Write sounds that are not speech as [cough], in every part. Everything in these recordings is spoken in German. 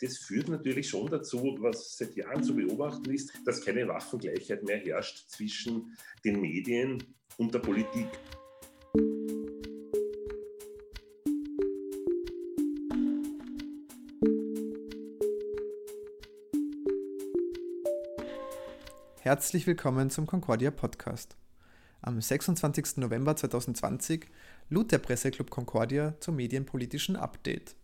das führt natürlich schon dazu, was seit Jahren zu beobachten ist, dass keine Waffengleichheit mehr herrscht zwischen den Medien und der Politik. Herzlich willkommen zum Concordia Podcast. Am 26. November 2020 lud der Presseclub Concordia zum medienpolitischen Update.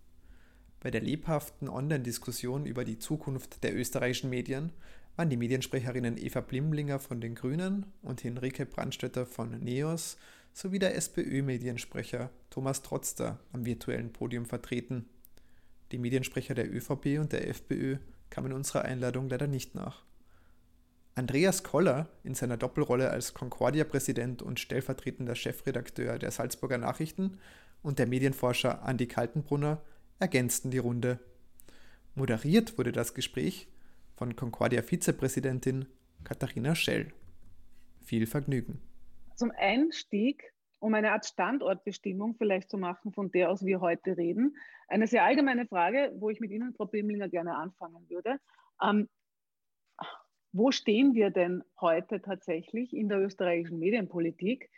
Bei der lebhaften Online-Diskussion über die Zukunft der österreichischen Medien waren die Mediensprecherinnen Eva Blimlinger von den Grünen und Henrike Brandstätter von NEOS sowie der SPÖ-Mediensprecher Thomas Trotzter am virtuellen Podium vertreten. Die Mediensprecher der ÖVP und der FPÖ kamen unserer Einladung leider nicht nach. Andreas Koller in seiner Doppelrolle als Concordia-Präsident und stellvertretender Chefredakteur der Salzburger Nachrichten und der Medienforscher Andi Kaltenbrunner ergänzten die Runde. Moderiert wurde das Gespräch von Concordia-Vizepräsidentin Katharina Schell. Viel Vergnügen. Zum Einstieg, um eine Art Standortbestimmung vielleicht zu machen, von der aus wir heute reden, eine sehr allgemeine Frage, wo ich mit Ihnen, Frau Bimlinger, gerne anfangen würde. Ähm, wo stehen wir denn heute tatsächlich in der österreichischen Medienpolitik?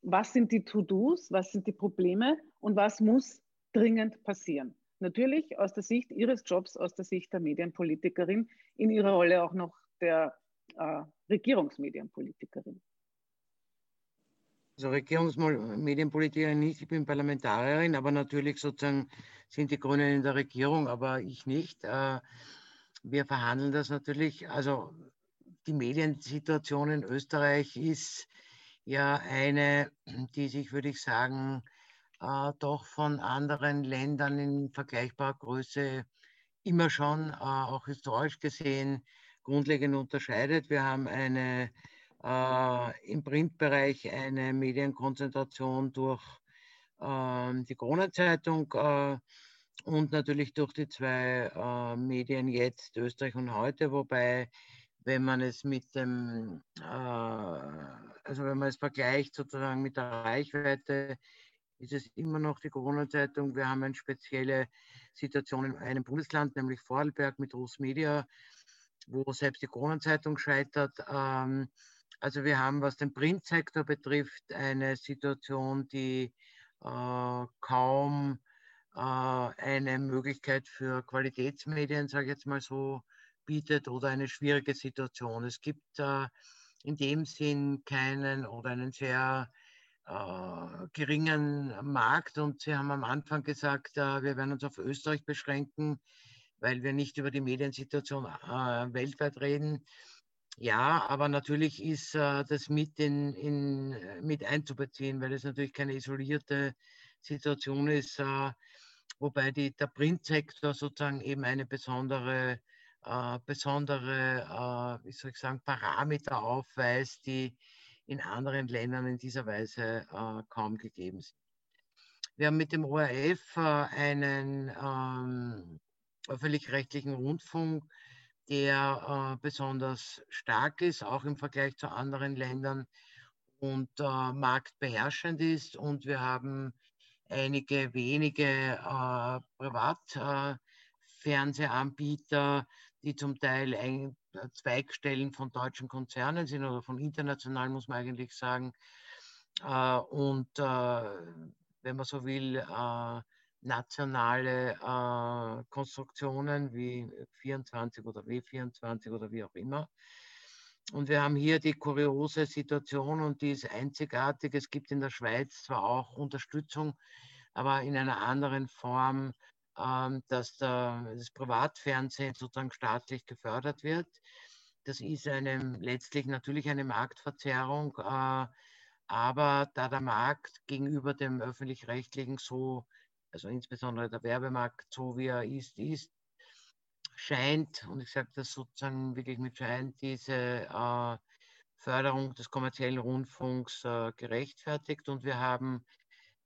Was sind die To-Dos, was sind die Probleme und was muss dringend passieren. Natürlich aus der Sicht Ihres Jobs, aus der Sicht der Medienpolitikerin, in Ihrer Rolle auch noch der äh, Regierungsmedienpolitikerin. Also Regierungsmedienpolitikerin nicht, ich bin Parlamentarierin, aber natürlich sozusagen sind die Grünen in der Regierung, aber ich nicht. Äh, wir verhandeln das natürlich. Also die Mediensituation in Österreich ist ja eine, die sich, würde ich sagen, äh, doch von anderen Ländern in vergleichbarer Größe immer schon, äh, auch historisch gesehen, grundlegend unterscheidet. Wir haben eine äh, im Printbereich eine Medienkonzentration durch ähm, die Corona-Zeitung äh, und natürlich durch die zwei äh, Medien jetzt, Österreich und heute, wobei wenn man es mit dem, äh, also wenn man es vergleicht sozusagen mit der Reichweite, ist es immer noch die Corona-Zeitung. Wir haben eine spezielle Situation in einem Bundesland, nämlich Vorarlberg mit Russ Media, wo selbst die Corona-Zeitung scheitert. Ähm, also wir haben, was den Printsektor betrifft, eine Situation, die äh, kaum äh, eine Möglichkeit für Qualitätsmedien, sage ich jetzt mal so, bietet oder eine schwierige Situation. Es gibt äh, in dem Sinn keinen oder einen sehr äh, geringen Markt. Und Sie haben am Anfang gesagt, äh, wir werden uns auf Österreich beschränken, weil wir nicht über die Mediensituation äh, weltweit reden. Ja, aber natürlich ist äh, das mit, in, in, mit einzubeziehen, weil es natürlich keine isolierte Situation ist, äh, wobei die, der Printsektor sozusagen eben eine besondere, äh, besondere wie soll ich sagen, Parameter aufweist, die in anderen Ländern in dieser Weise äh, kaum gegeben sind. Wir haben mit dem ORF äh, einen ähm, öffentlich-rechtlichen Rundfunk, der äh, besonders stark ist, auch im Vergleich zu anderen Ländern und äh, marktbeherrschend ist. Und wir haben einige wenige äh, Privatfernsehanbieter, die zum Teil ein, Zweigstellen von deutschen Konzernen sind oder von internationalen, muss man eigentlich sagen. Äh, und äh, wenn man so will, äh, nationale Konstruktionen wie 24 oder W24 oder wie auch immer. Und wir haben hier die kuriose Situation und die ist einzigartig. Es gibt in der Schweiz zwar auch Unterstützung, aber in einer anderen Form dass das Privatfernsehen sozusagen staatlich gefördert wird. Das ist eine, letztlich natürlich eine Marktverzerrung, äh, aber da der Markt gegenüber dem öffentlich-rechtlichen so, also insbesondere der Werbemarkt so wie er ist, ist, scheint, und ich sage das sozusagen wirklich mit scheint, diese äh, Förderung des kommerziellen Rundfunks äh, gerechtfertigt. Und wir haben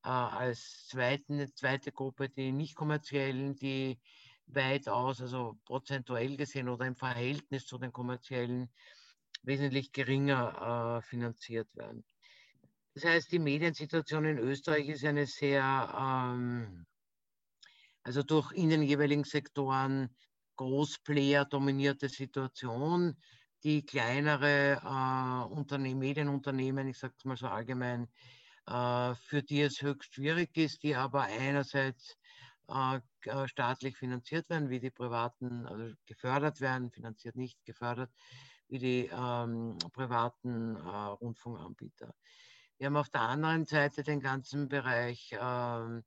äh, als zweiten, zweite Gruppe die nicht kommerziellen, die weitaus, also prozentuell gesehen oder im Verhältnis zu den kommerziellen, wesentlich geringer äh, finanziert werden. Das heißt, die Mediensituation in Österreich ist eine sehr ähm, also durch in den jeweiligen Sektoren Großplayer dominierte Situation, die kleinere äh, Unternehmen, Medienunternehmen, ich sage es mal so allgemein, für die es höchst schwierig ist, die aber einerseits äh, äh, staatlich finanziert werden, wie die privaten, also gefördert werden, finanziert nicht gefördert, wie die ähm, privaten äh, Rundfunkanbieter. Wir haben auf der anderen Seite den ganzen Bereich, ähm,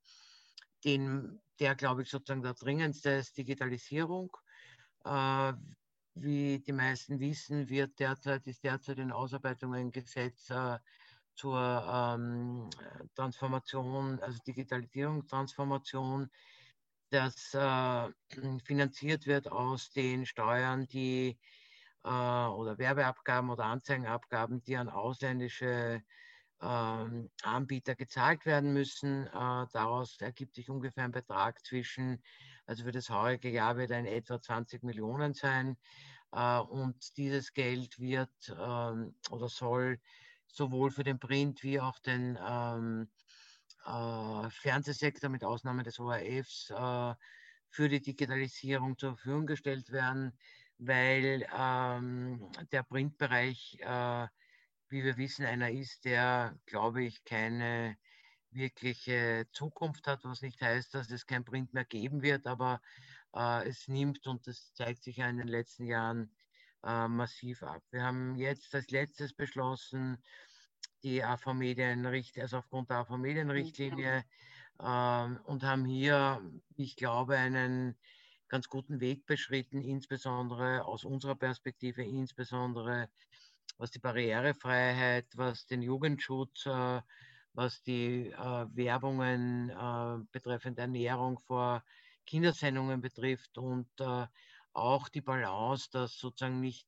den, der, glaube ich, sozusagen der dringendste ist, Digitalisierung. Äh, wie die meisten wissen, wird derzeit, ist derzeit in Ausarbeitung ein Gesetz äh, zur ähm, Transformation, also Digitalisierung, Transformation, das äh, [clears throat] finanziert wird aus den Steuern, die äh, oder Werbeabgaben oder Anzeigenabgaben, die an ausländische ähm, Anbieter gezahlt werden müssen. Äh, daraus ergibt sich ungefähr ein Betrag zwischen also für das heurige Jahr wird ein etwa 20 Millionen sein. Äh, und dieses Geld wird ähm, oder soll sowohl für den Print wie auch den ähm, äh, Fernsehsektor mit Ausnahme des ORFs äh, für die Digitalisierung zur Verfügung gestellt werden, weil ähm, der Printbereich, äh, wie wir wissen, einer ist, der, glaube ich, keine wirkliche Zukunft hat, was nicht heißt, dass es kein Print mehr geben wird, aber äh, es nimmt und das zeigt sich ja in den letzten Jahren äh, massiv ab. Wir haben jetzt als letztes beschlossen, die AV-Medienrichtlinie, also aufgrund der AV-Medienrichtlinie äh, und haben hier, ich glaube, einen ganz guten Weg beschritten, insbesondere aus unserer Perspektive, insbesondere was die Barrierefreiheit, was den Jugendschutz äh, was die äh, Werbungen äh, betreffend Ernährung vor Kindersendungen betrifft und äh, auch die Balance, dass sozusagen nicht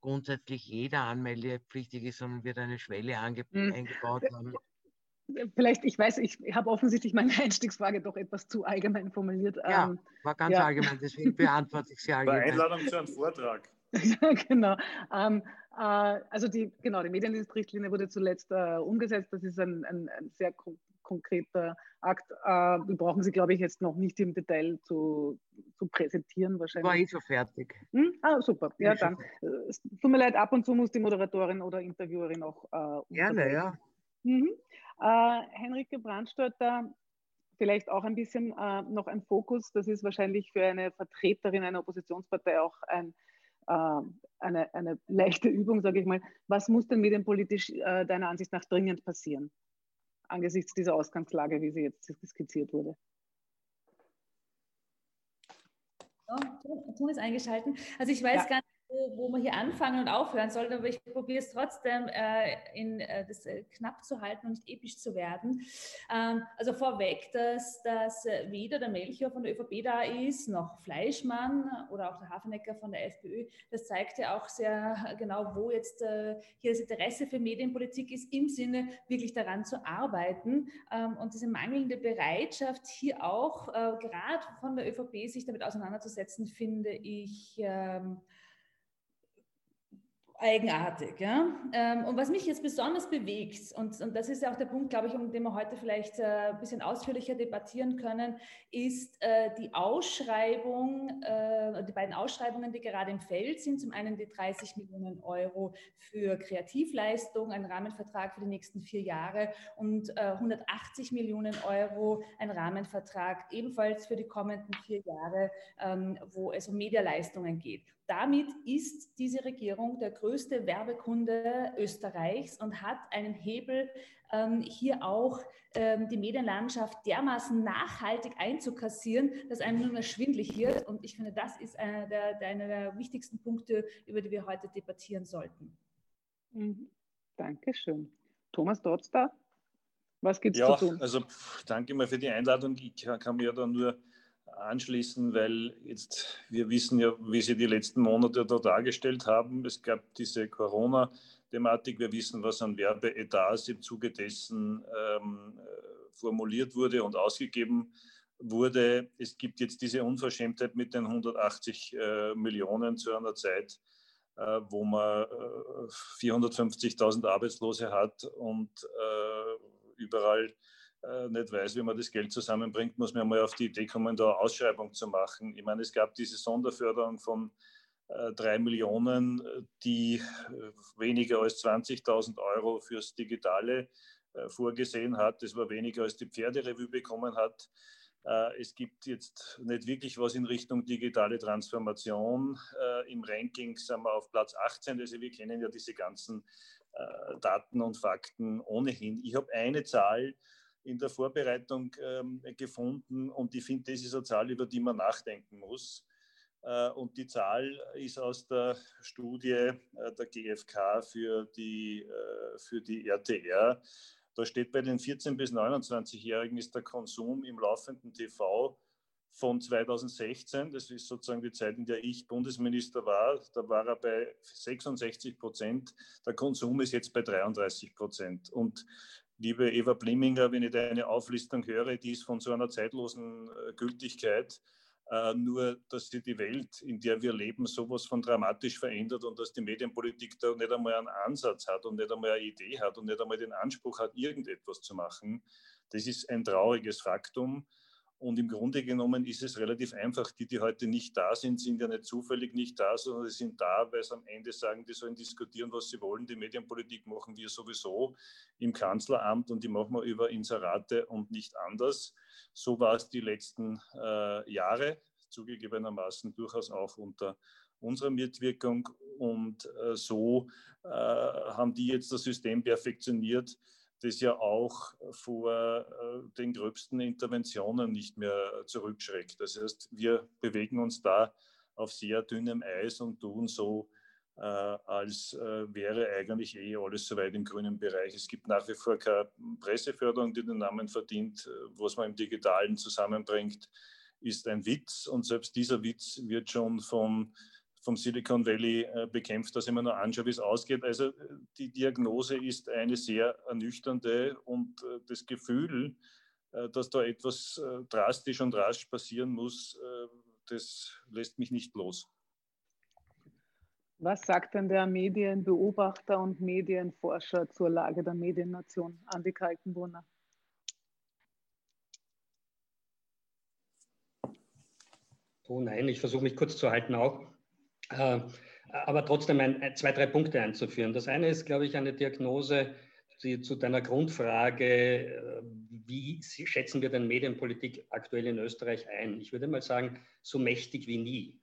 grundsätzlich jeder anmeldepflichtig ist, sondern wird eine Schwelle hm. eingebaut haben. Vielleicht, ich weiß, ich habe offensichtlich meine [laughs] Einstiegsfrage doch etwas zu allgemein formuliert. Ja, ähm, war ganz ja. allgemein, deswegen [laughs] beantworte ich sie allgemein. Bei Einladung zu einem Vortrag. [laughs] ja, genau. Ähm, äh, also die, genau, die Mediendienstrichtlinie wurde zuletzt äh, umgesetzt. Das ist ein, ein, ein sehr konkreter Akt. Äh, die brauchen Sie, glaube ich, jetzt noch nicht im Detail zu, zu präsentieren wahrscheinlich. War eh schon fertig. Hm? Ah, super. Ja, dann. Äh, es tut mir leid, ab und zu muss die Moderatorin oder Interviewerin auch äh, Gerne, ja. Mhm. Äh, Henrike Brandstötter, vielleicht auch ein bisschen äh, noch ein Fokus. Das ist wahrscheinlich für eine Vertreterin einer Oppositionspartei auch ein äh, eine, eine leichte Übung, sage ich mal. Was muss denn medienpolitisch äh, deiner Ansicht nach dringend passieren, angesichts dieser Ausgangslage, wie sie jetzt skizziert wurde? So, Ton ist eingeschalten. Also ich weiß ja. gar nicht, wo, wo man hier anfangen und aufhören soll, aber ich probiere es trotzdem äh, in, äh, das äh, knapp zu halten und nicht episch zu werden. Ähm, also vorweg, dass, dass äh, weder der Melchior von der ÖVP da ist, noch Fleischmann oder auch der Hafenecker von der FPÖ. Das zeigt ja auch sehr genau, wo jetzt äh, hier das Interesse für Medienpolitik ist, im Sinne wirklich daran zu arbeiten. Ähm, und diese mangelnde Bereitschaft, hier auch gerade von der ÖVP sich damit auseinanderzusetzen, finde ich ähm, eigenartig. Ja? Ähm, und was mich jetzt besonders bewegt, und, und das ist ja auch der Punkt, glaube ich, um den wir heute vielleicht äh, ein bisschen ausführlicher debattieren können, ist äh, die Ausschreibung, äh, die beiden Ausschreibungen, die gerade im Feld sind. Zum einen die 30 Millionen Euro für Kreativleistung, ein Rahmenvertrag für die nächsten vier Jahre und 180 Millionen Euro, ein Rahmenvertrag ebenfalls für die kommenden vier Jahre, ähm, wo es um Medialeistungen geht. Damit ist diese Regierung der größte Werbekunde Österreichs und hat einen Hebel, ähm, hier auch ähm, die Medienlandschaft dermaßen nachhaltig einzukassieren, dass einem nur mehr schwindlig wird. Und ich finde, das ist einer der, der, einer der wichtigsten Punkte, über die wir heute debattieren sollten. Mhm. Dankeschön. Thomas Dotzda, was gibt es ja, zu tun? Also danke mal für die Einladung. Ich kann mir da nur anschließen, weil jetzt wir wissen ja, wie Sie die letzten Monate da dargestellt haben. Es gab diese Corona-Thematik. Wir wissen, was an Werbeetats im Zuge dessen ähm, formuliert wurde und ausgegeben wurde. Es gibt jetzt diese Unverschämtheit mit den 180 äh, Millionen zu einer Zeit, äh, wo man äh, 450.000 Arbeitslose hat und äh, überall nicht weiß, wie man das Geld zusammenbringt, muss man mal auf die Idee kommen, da Ausschreibung zu machen. Ich meine, es gab diese Sonderförderung von äh, drei Millionen, die weniger als 20.000 Euro fürs Digitale vorgesehen hat. Das war weniger als die Pferderevue bekommen hat. Es gibt jetzt nicht wirklich was in Richtung digitale Transformation. Im Ranking sind wir auf Platz 18. Also wir kennen ja diese ganzen Daten und Fakten ohnehin. Ich habe eine Zahl, in der Vorbereitung ähm, gefunden und ich finde, das ist eine Zahl, über die man nachdenken muss. Äh, und die Zahl ist aus der Studie äh, der GfK für die, äh, für die RTR. Da steht bei den 14- bis 29-Jährigen ist der Konsum im laufenden TV von 2016, das ist sozusagen die Zeit, in der ich Bundesminister war, da war er bei 66 Prozent. Der Konsum ist jetzt bei 33 Prozent. Und liebe Eva Blimminger, wenn ich deine Auflistung höre, die ist von so einer zeitlosen äh, Gültigkeit. Äh, nur, dass sich die Welt, in der wir leben, sowas von dramatisch verändert und dass die Medienpolitik da nicht einmal einen Ansatz hat und nicht einmal eine Idee hat und nicht einmal den Anspruch hat, irgendetwas zu machen, das ist ein trauriges Faktum. Und im Grunde genommen ist es relativ einfach. Die, die heute nicht da sind, sind ja nicht zufällig nicht da, sondern sie sind da, weil sie am Ende sagen, die sollen diskutieren, was sie wollen. Die Medienpolitik machen wir sowieso im Kanzleramt und die machen wir über Inserate und nicht anders. So war es die letzten äh, Jahre, zugegebenermaßen durchaus auch unter unserer Mitwirkung. Und äh, so äh, haben die jetzt das System perfektioniert das ja auch vor äh, den gröbsten Interventionen nicht mehr zurückschreckt. Das heißt, wir bewegen uns da auf sehr dünnem Eis und tun so, äh, als äh, wäre eigentlich eh alles soweit im grünen Bereich. Es gibt nach wie vor keine Presseförderung, die den Namen verdient. Was man im Digitalen zusammenbringt, ist ein Witz und selbst dieser Witz wird schon von vom Silicon Valley äh, bekämpft, dass ich mir nur anschaue, wie es ausgeht. Also äh, die Diagnose ist eine sehr ernüchternde und äh, das Gefühl, dass da etwas drastisch und rasch passieren muss, das lässt mich nicht los. Was sagt denn der Medienbeobachter und Medienforscher zur Lage der Mediennation, Andi Kaltenbrunner? Oh nein, ich versuche mich kurz zu halten auch. Äh, aber trotzdem ein, zwei, drei Punkte einzuführen. Das eine ist, glaube ich, eine Diagnose die, zu deiner Grundfrage, äh, wie schätzen wir denn Medienpolitik aktuell in Österreich ein? Ich würde mal sagen, so mächtig wie nie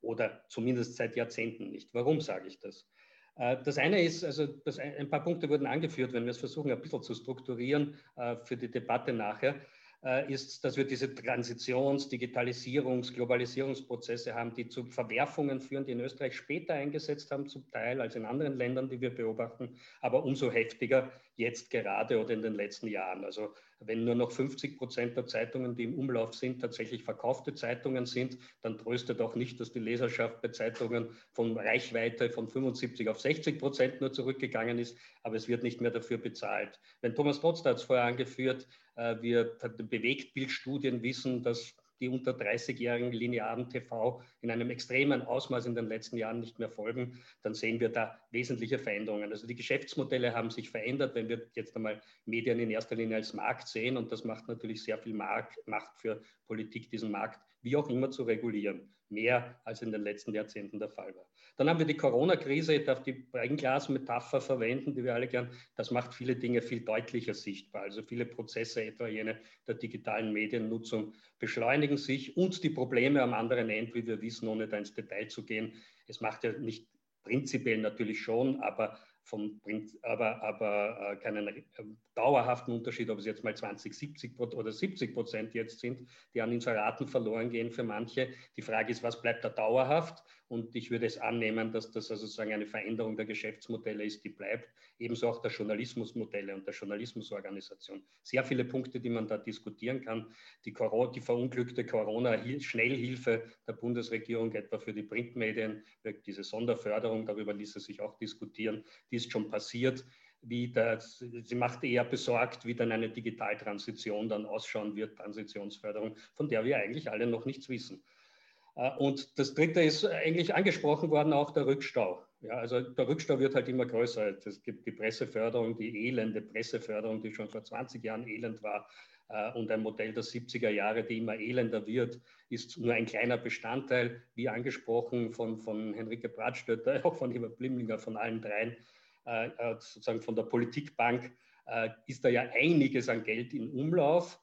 oder zumindest seit Jahrzehnten nicht. Warum sage ich das? Äh, das eine ist, also das, ein paar Punkte wurden angeführt, wenn wir es versuchen, ein bisschen zu strukturieren für die Debatte nachher. Äh, ist, dass wir diese Transitions-, Digitalisierungs-, Globalisierungsprozesse haben, die zu Verwerfungen führen, die in Österreich später eingesetzt haben, zum Teil als in anderen Ländern, die wir beobachten, aber umso heftiger jetzt gerade oder in den letzten Jahren. Also wenn nur noch 50 Prozent der Zeitungen, die im Umlauf sind, tatsächlich verkaufte Zeitungen sind, dann tröstet auch nicht, dass die Leserschaft bei Zeitungen von Reichweite von 75 auf 60 Prozent nur zurückgegangen ist, aber es wird nicht mehr dafür bezahlt. Wenn Thomas Trotz hat es vorher angeführt, wir Bewegtbildstudien wissen, dass die unter 30-jährigen linearen TV in einem extremen Ausmaß in den letzten Jahren nicht mehr folgen, dann sehen wir da wesentliche Veränderungen. Also die Geschäftsmodelle haben sich verändert, wenn wir jetzt einmal Medien in erster Linie als Markt sehen und das macht natürlich sehr viel Macht für Politik, diesen Markt wie auch immer zu regulieren, mehr als in den letzten Jahrzehnten der Fall war. Dann haben wir die Corona-Krise, ich darf die Breinglas-Metapher verwenden, die wir alle gern, das macht viele Dinge viel deutlicher sichtbar. Also viele Prozesse, etwa jene der digitalen Mediennutzung, beschleunigen sich und die Probleme am anderen Ende, wie wir wissen, ohne da ins Detail zu gehen. Es macht ja nicht prinzipiell natürlich schon, aber vom, aber, aber äh, keinen äh, dauerhaften Unterschied, ob es jetzt mal 20, 70 oder 70 Prozent jetzt sind, die an Inseraten verloren gehen für manche. Die Frage ist, was bleibt da dauerhaft? Und ich würde es annehmen, dass das also sozusagen eine Veränderung der Geschäftsmodelle ist, die bleibt. Ebenso auch der Journalismusmodelle und der Journalismusorganisation. Sehr viele Punkte, die man da diskutieren kann. Die, Corona, die verunglückte Corona-Schnellhilfe der Bundesregierung etwa für die Printmedien, diese Sonderförderung, darüber ließe sich auch diskutieren, die ist schon passiert wie das, sie macht eher besorgt, wie dann eine Digitaltransition dann ausschauen wird, Transitionsförderung, von der wir eigentlich alle noch nichts wissen. Äh, und das Dritte ist eigentlich angesprochen worden, auch der Rückstau. Ja, also der Rückstau wird halt immer größer. Es gibt die Presseförderung, die elende Presseförderung, die schon vor 20 Jahren elend war. Äh, und ein Modell der 70er Jahre, die immer elender wird, ist nur ein kleiner Bestandteil, wie angesprochen von, von Henrike Bratstötter, [laughs] auch von Eva Blimlinger, von allen dreien, äh, sozusagen von der Politikbank, ist da ja einiges an Geld in Umlauf.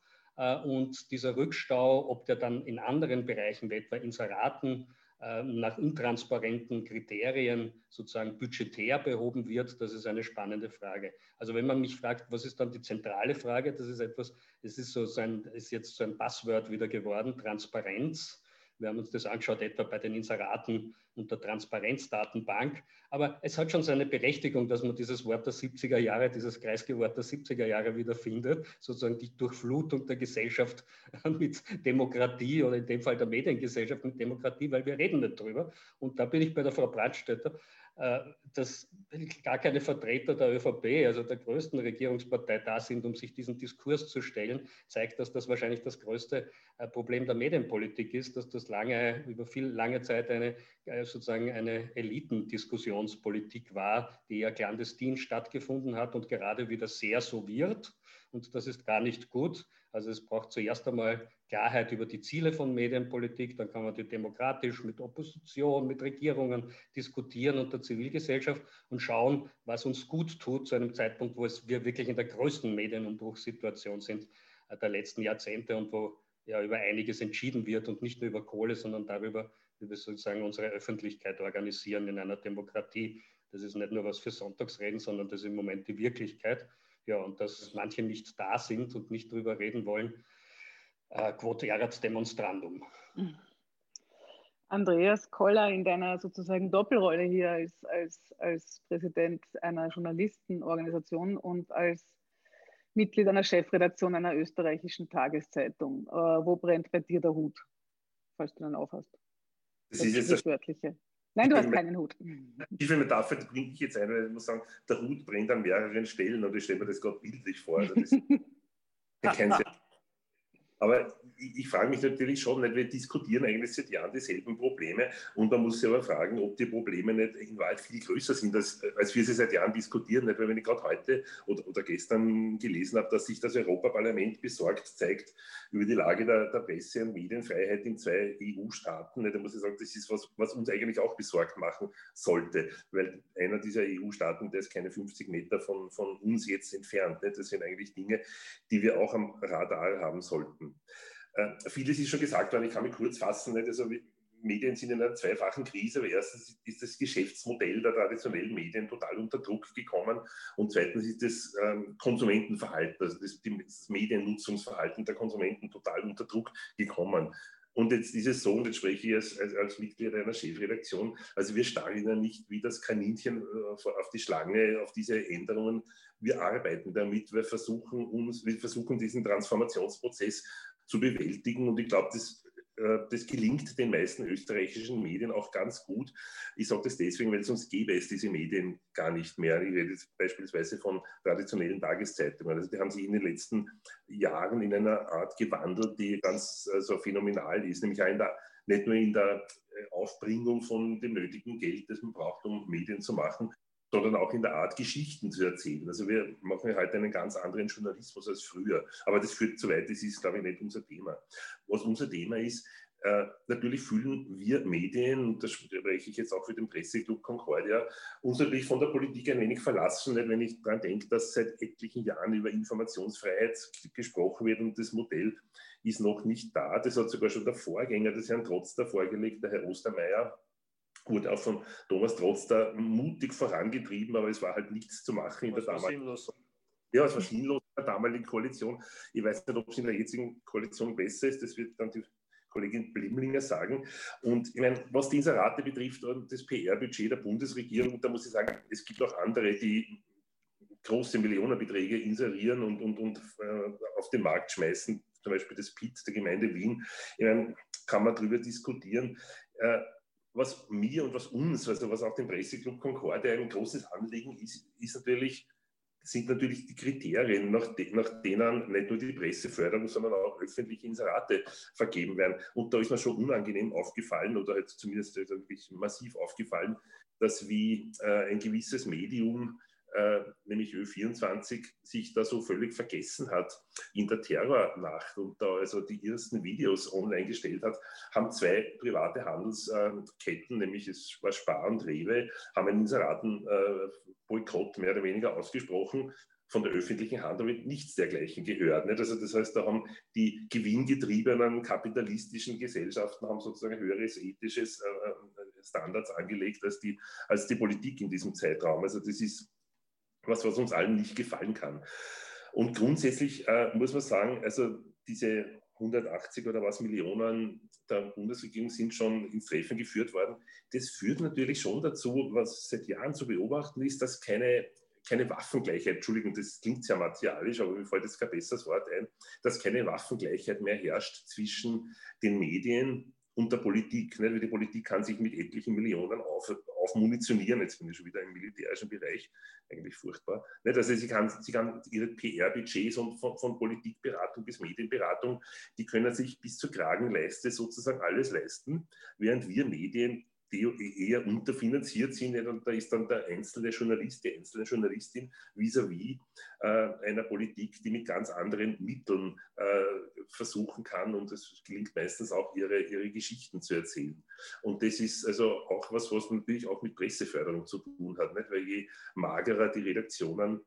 Und dieser Rückstau, ob der dann in anderen Bereichen, wie etwa Inseraten, ähm, nach untransparenten Kriterien sozusagen budgetär behoben wird, das ist eine spannende Frage. Also wenn man mich fragt, was ist dann die zentrale Frage, das ist etwas, es ist so ein, ist jetzt so ein Passwort wieder geworden, Transparenz. Wir haben uns das angeschaut, etwa bei den Inseraten und der Transparenzdatenbank. Aber es hat schon seine Berechtigung, dass man dieses Wort der 70er Jahre, dieses Kreisgewort der 70er Jahre wiederfindet, sozusagen die Durchflutung der Gesellschaft [laughs] mit Demokratie oder in dem Fall der Mediengesellschaft mit Demokratie, weil wir reden nicht drüber. Und da bin ich bei der Frau Brandstätter. Äh, dass gar keine Vertreter der ÖVP, also der größten Regierungspartei, da sind, um sich diesen Diskurs zu stellen, zeigt, dass das wahrscheinlich das größte äh, Problem der Medienpolitik ist, dass das lange, über viel lange Zeit eine äh, sozusagen eine Elitendiskussionspolitik war, die ja clandestin stattgefunden hat und gerade wieder sehr so wird. Und das ist gar nicht gut. Also es braucht zuerst einmal Klarheit über die Ziele von Medienpolitik, dann kann man die demokratisch mit Opposition, mit Regierungen diskutieren und der Zivilgesellschaft und schauen, was uns gut tut zu einem Zeitpunkt, wo es wir wirklich in der größten Medienumbruchssituation sind äh, der letzten Jahrzehnte und wo ja über einiges entschieden wird und nicht nur über Kohle, sondern darüber, wie wir sozusagen unsere Öffentlichkeit organisieren in einer Demokratie. Das ist nicht nur was für Sonntagsreden, sondern das ist im Moment die Wirklichkeit. Ja, und dass manche nicht da sind und nicht drüber reden wollen, äh, quod erat demonstrandum. Andreas Koller, in deiner sozusagen Doppelrolle hier als, als, als Präsident einer Journalistenorganisation und als Mitglied einer Chefredaktion einer österreichischen Tageszeitung. Äh, wo brennt bei dir der Hut, falls du dann aufhast? Das, das ist jetzt das Wörtliche. Nein, du hast keinen Hut. Tiefe Metapher bringe ich jetzt ein, weil ich muss sagen, der Hut brennt an mehreren Stellen und ich stelle mir das gerade bildlich vor. Also das, [laughs] Aber ich, ich frage mich natürlich schon, nicht, wir diskutieren eigentlich seit Jahren dieselben Probleme und man muss sich aber fragen, ob die Probleme nicht in Wahrheit viel größer sind, als, als wir sie seit Jahren diskutieren. Nicht? Weil wenn ich gerade heute oder, oder gestern gelesen habe, dass sich das Europaparlament besorgt zeigt über die Lage der, der Presse- und Medienfreiheit in zwei EU-Staaten, da muss ich sagen, das ist was, was uns eigentlich auch besorgt machen sollte, weil einer dieser EU-Staaten, der ist keine 50 Meter von, von uns jetzt entfernt. Nicht? Das sind eigentlich Dinge, die wir auch am Radar haben sollten. Äh, vieles ist schon gesagt worden, ich kann mich kurz fassen. Nicht? Also, Medien sind in einer zweifachen Krise. Aber erstens ist das Geschäftsmodell der traditionellen Medien total unter Druck gekommen und zweitens ist das ähm, Konsumentenverhalten, also das, das Mediennutzungsverhalten der Konsumenten total unter Druck gekommen. Und jetzt ist es so, und jetzt spreche ich als, als, als Mitglied einer Chefredaktion, also wir starren ja nicht wie das Kaninchen äh, auf die Schlange, auf diese Änderungen. Wir arbeiten damit, wir versuchen uns, wir versuchen diesen Transformationsprozess zu bewältigen. Und ich glaube, das, das gelingt den meisten österreichischen Medien auch ganz gut. Ich sage das deswegen, weil sonst gäbe es diese Medien gar nicht mehr. Ich rede jetzt beispielsweise von traditionellen Tageszeitungen. Also die haben sich in den letzten Jahren in einer Art gewandelt, die ganz also phänomenal ist, nämlich auch in der, nicht nur in der äh, Aufbringung von dem nötigen Geld, das man braucht, um Medien zu machen, sondern auch in der Art, Geschichten zu erzählen. Also wir machen heute einen ganz anderen Journalismus als früher. Aber das führt zu weit, das ist, glaube ich, nicht unser Thema. Was unser Thema ist, äh, natürlich fühlen wir Medien, und das spreche ich jetzt auch für den Presseclub Concordia, uns natürlich von der Politik ein wenig verlassen, wenn ich daran denke, dass seit etlichen Jahren über Informationsfreiheit gesprochen wird und das Modell ist noch nicht da. Das hat sogar schon der Vorgänger des Herrn Trotzter vorgelegt, der Herr Ostermeier, wurde auch von Thomas Trotz da mutig vorangetrieben, aber es war halt nichts zu machen in der damaligen. Ja, es war sinnlos in der damaligen Koalition. Ich weiß nicht, ob es in der jetzigen Koalition besser ist. Das wird dann die Kollegin Blimlinger sagen. Und ich meine, was die Inserate betrifft und das PR-Budget der Bundesregierung, da muss ich sagen, es gibt auch andere, die große Millionenbeträge inserieren und, und, und äh, auf den Markt schmeißen, zum Beispiel das PIT der Gemeinde Wien. Ich meine, kann man darüber diskutieren. Äh, was mir und was uns, also was auch dem Presseclub Concorde ein großes Anliegen ist, ist natürlich sind natürlich die Kriterien, nach, de, nach, denen nicht nur die Presseförderung, sondern auch öffentliche Inserate vergeben werden. Und da ist mir schon unangenehm aufgefallen oder halt zumindest massiv aufgefallen, dass wie äh, ein gewisses Medium äh, nämlich Ö24, sich da so völlig vergessen hat in der Terrornacht und da also die ersten Videos online gestellt hat, haben zwei private Handelsketten, nämlich es war Spar und Rewe, haben einen Inseratenboykott mehr oder weniger ausgesprochen. Von der öffentlichen Hand ich nichts dergleichen gehört. Nicht? Also das heißt, da haben die gewinngetriebenen kapitalistischen Gesellschaften haben sozusagen höheres ethisches äh, Standards angelegt als die, als die Politik in diesem Zeitraum. Also das ist was, was uns allen nicht gefallen kann. Und grundsätzlich äh, muss man sagen, also diese 180 oder was Millionen der Bundesregierung sind schon ins Treffen geführt worden. Das führt natürlich schon dazu, was seit Jahren zu beobachten ist, dass keine, keine Waffengleichheit, Entschuldigung, das klingt sehr martialisch, aber mir fällt jetzt kein besseres Wort ein, dass keine Waffengleichheit mehr herrscht zwischen den Medien und der Politik. Nicht? Die Politik kann sich mit etlichen Millionen auf, aufmunitionieren. Jetzt bin ich schon wieder im militärischen Bereich, eigentlich furchtbar. Nicht? Also sie kann, sie kann ihre PR-Budgets von, von, Politikberatung bis Medienberatung, die können sich bis zur Kragenleiste sozusagen alles leisten, während wir Medien die eher unterfinanziert sind. Und da ist dann der einzelne Journalist, die einzelne Journalistin vis-à-vis -vis, äh, einer Politik, die mit ganz anderen Mitteln äh, versuchen kann. Und es gelingt meistens auch, ihre, ihre Geschichten zu erzählen. Und das ist also auch was, was natürlich auch mit Presseförderung zu tun hat. Nicht? Weil je magerer die Redaktionen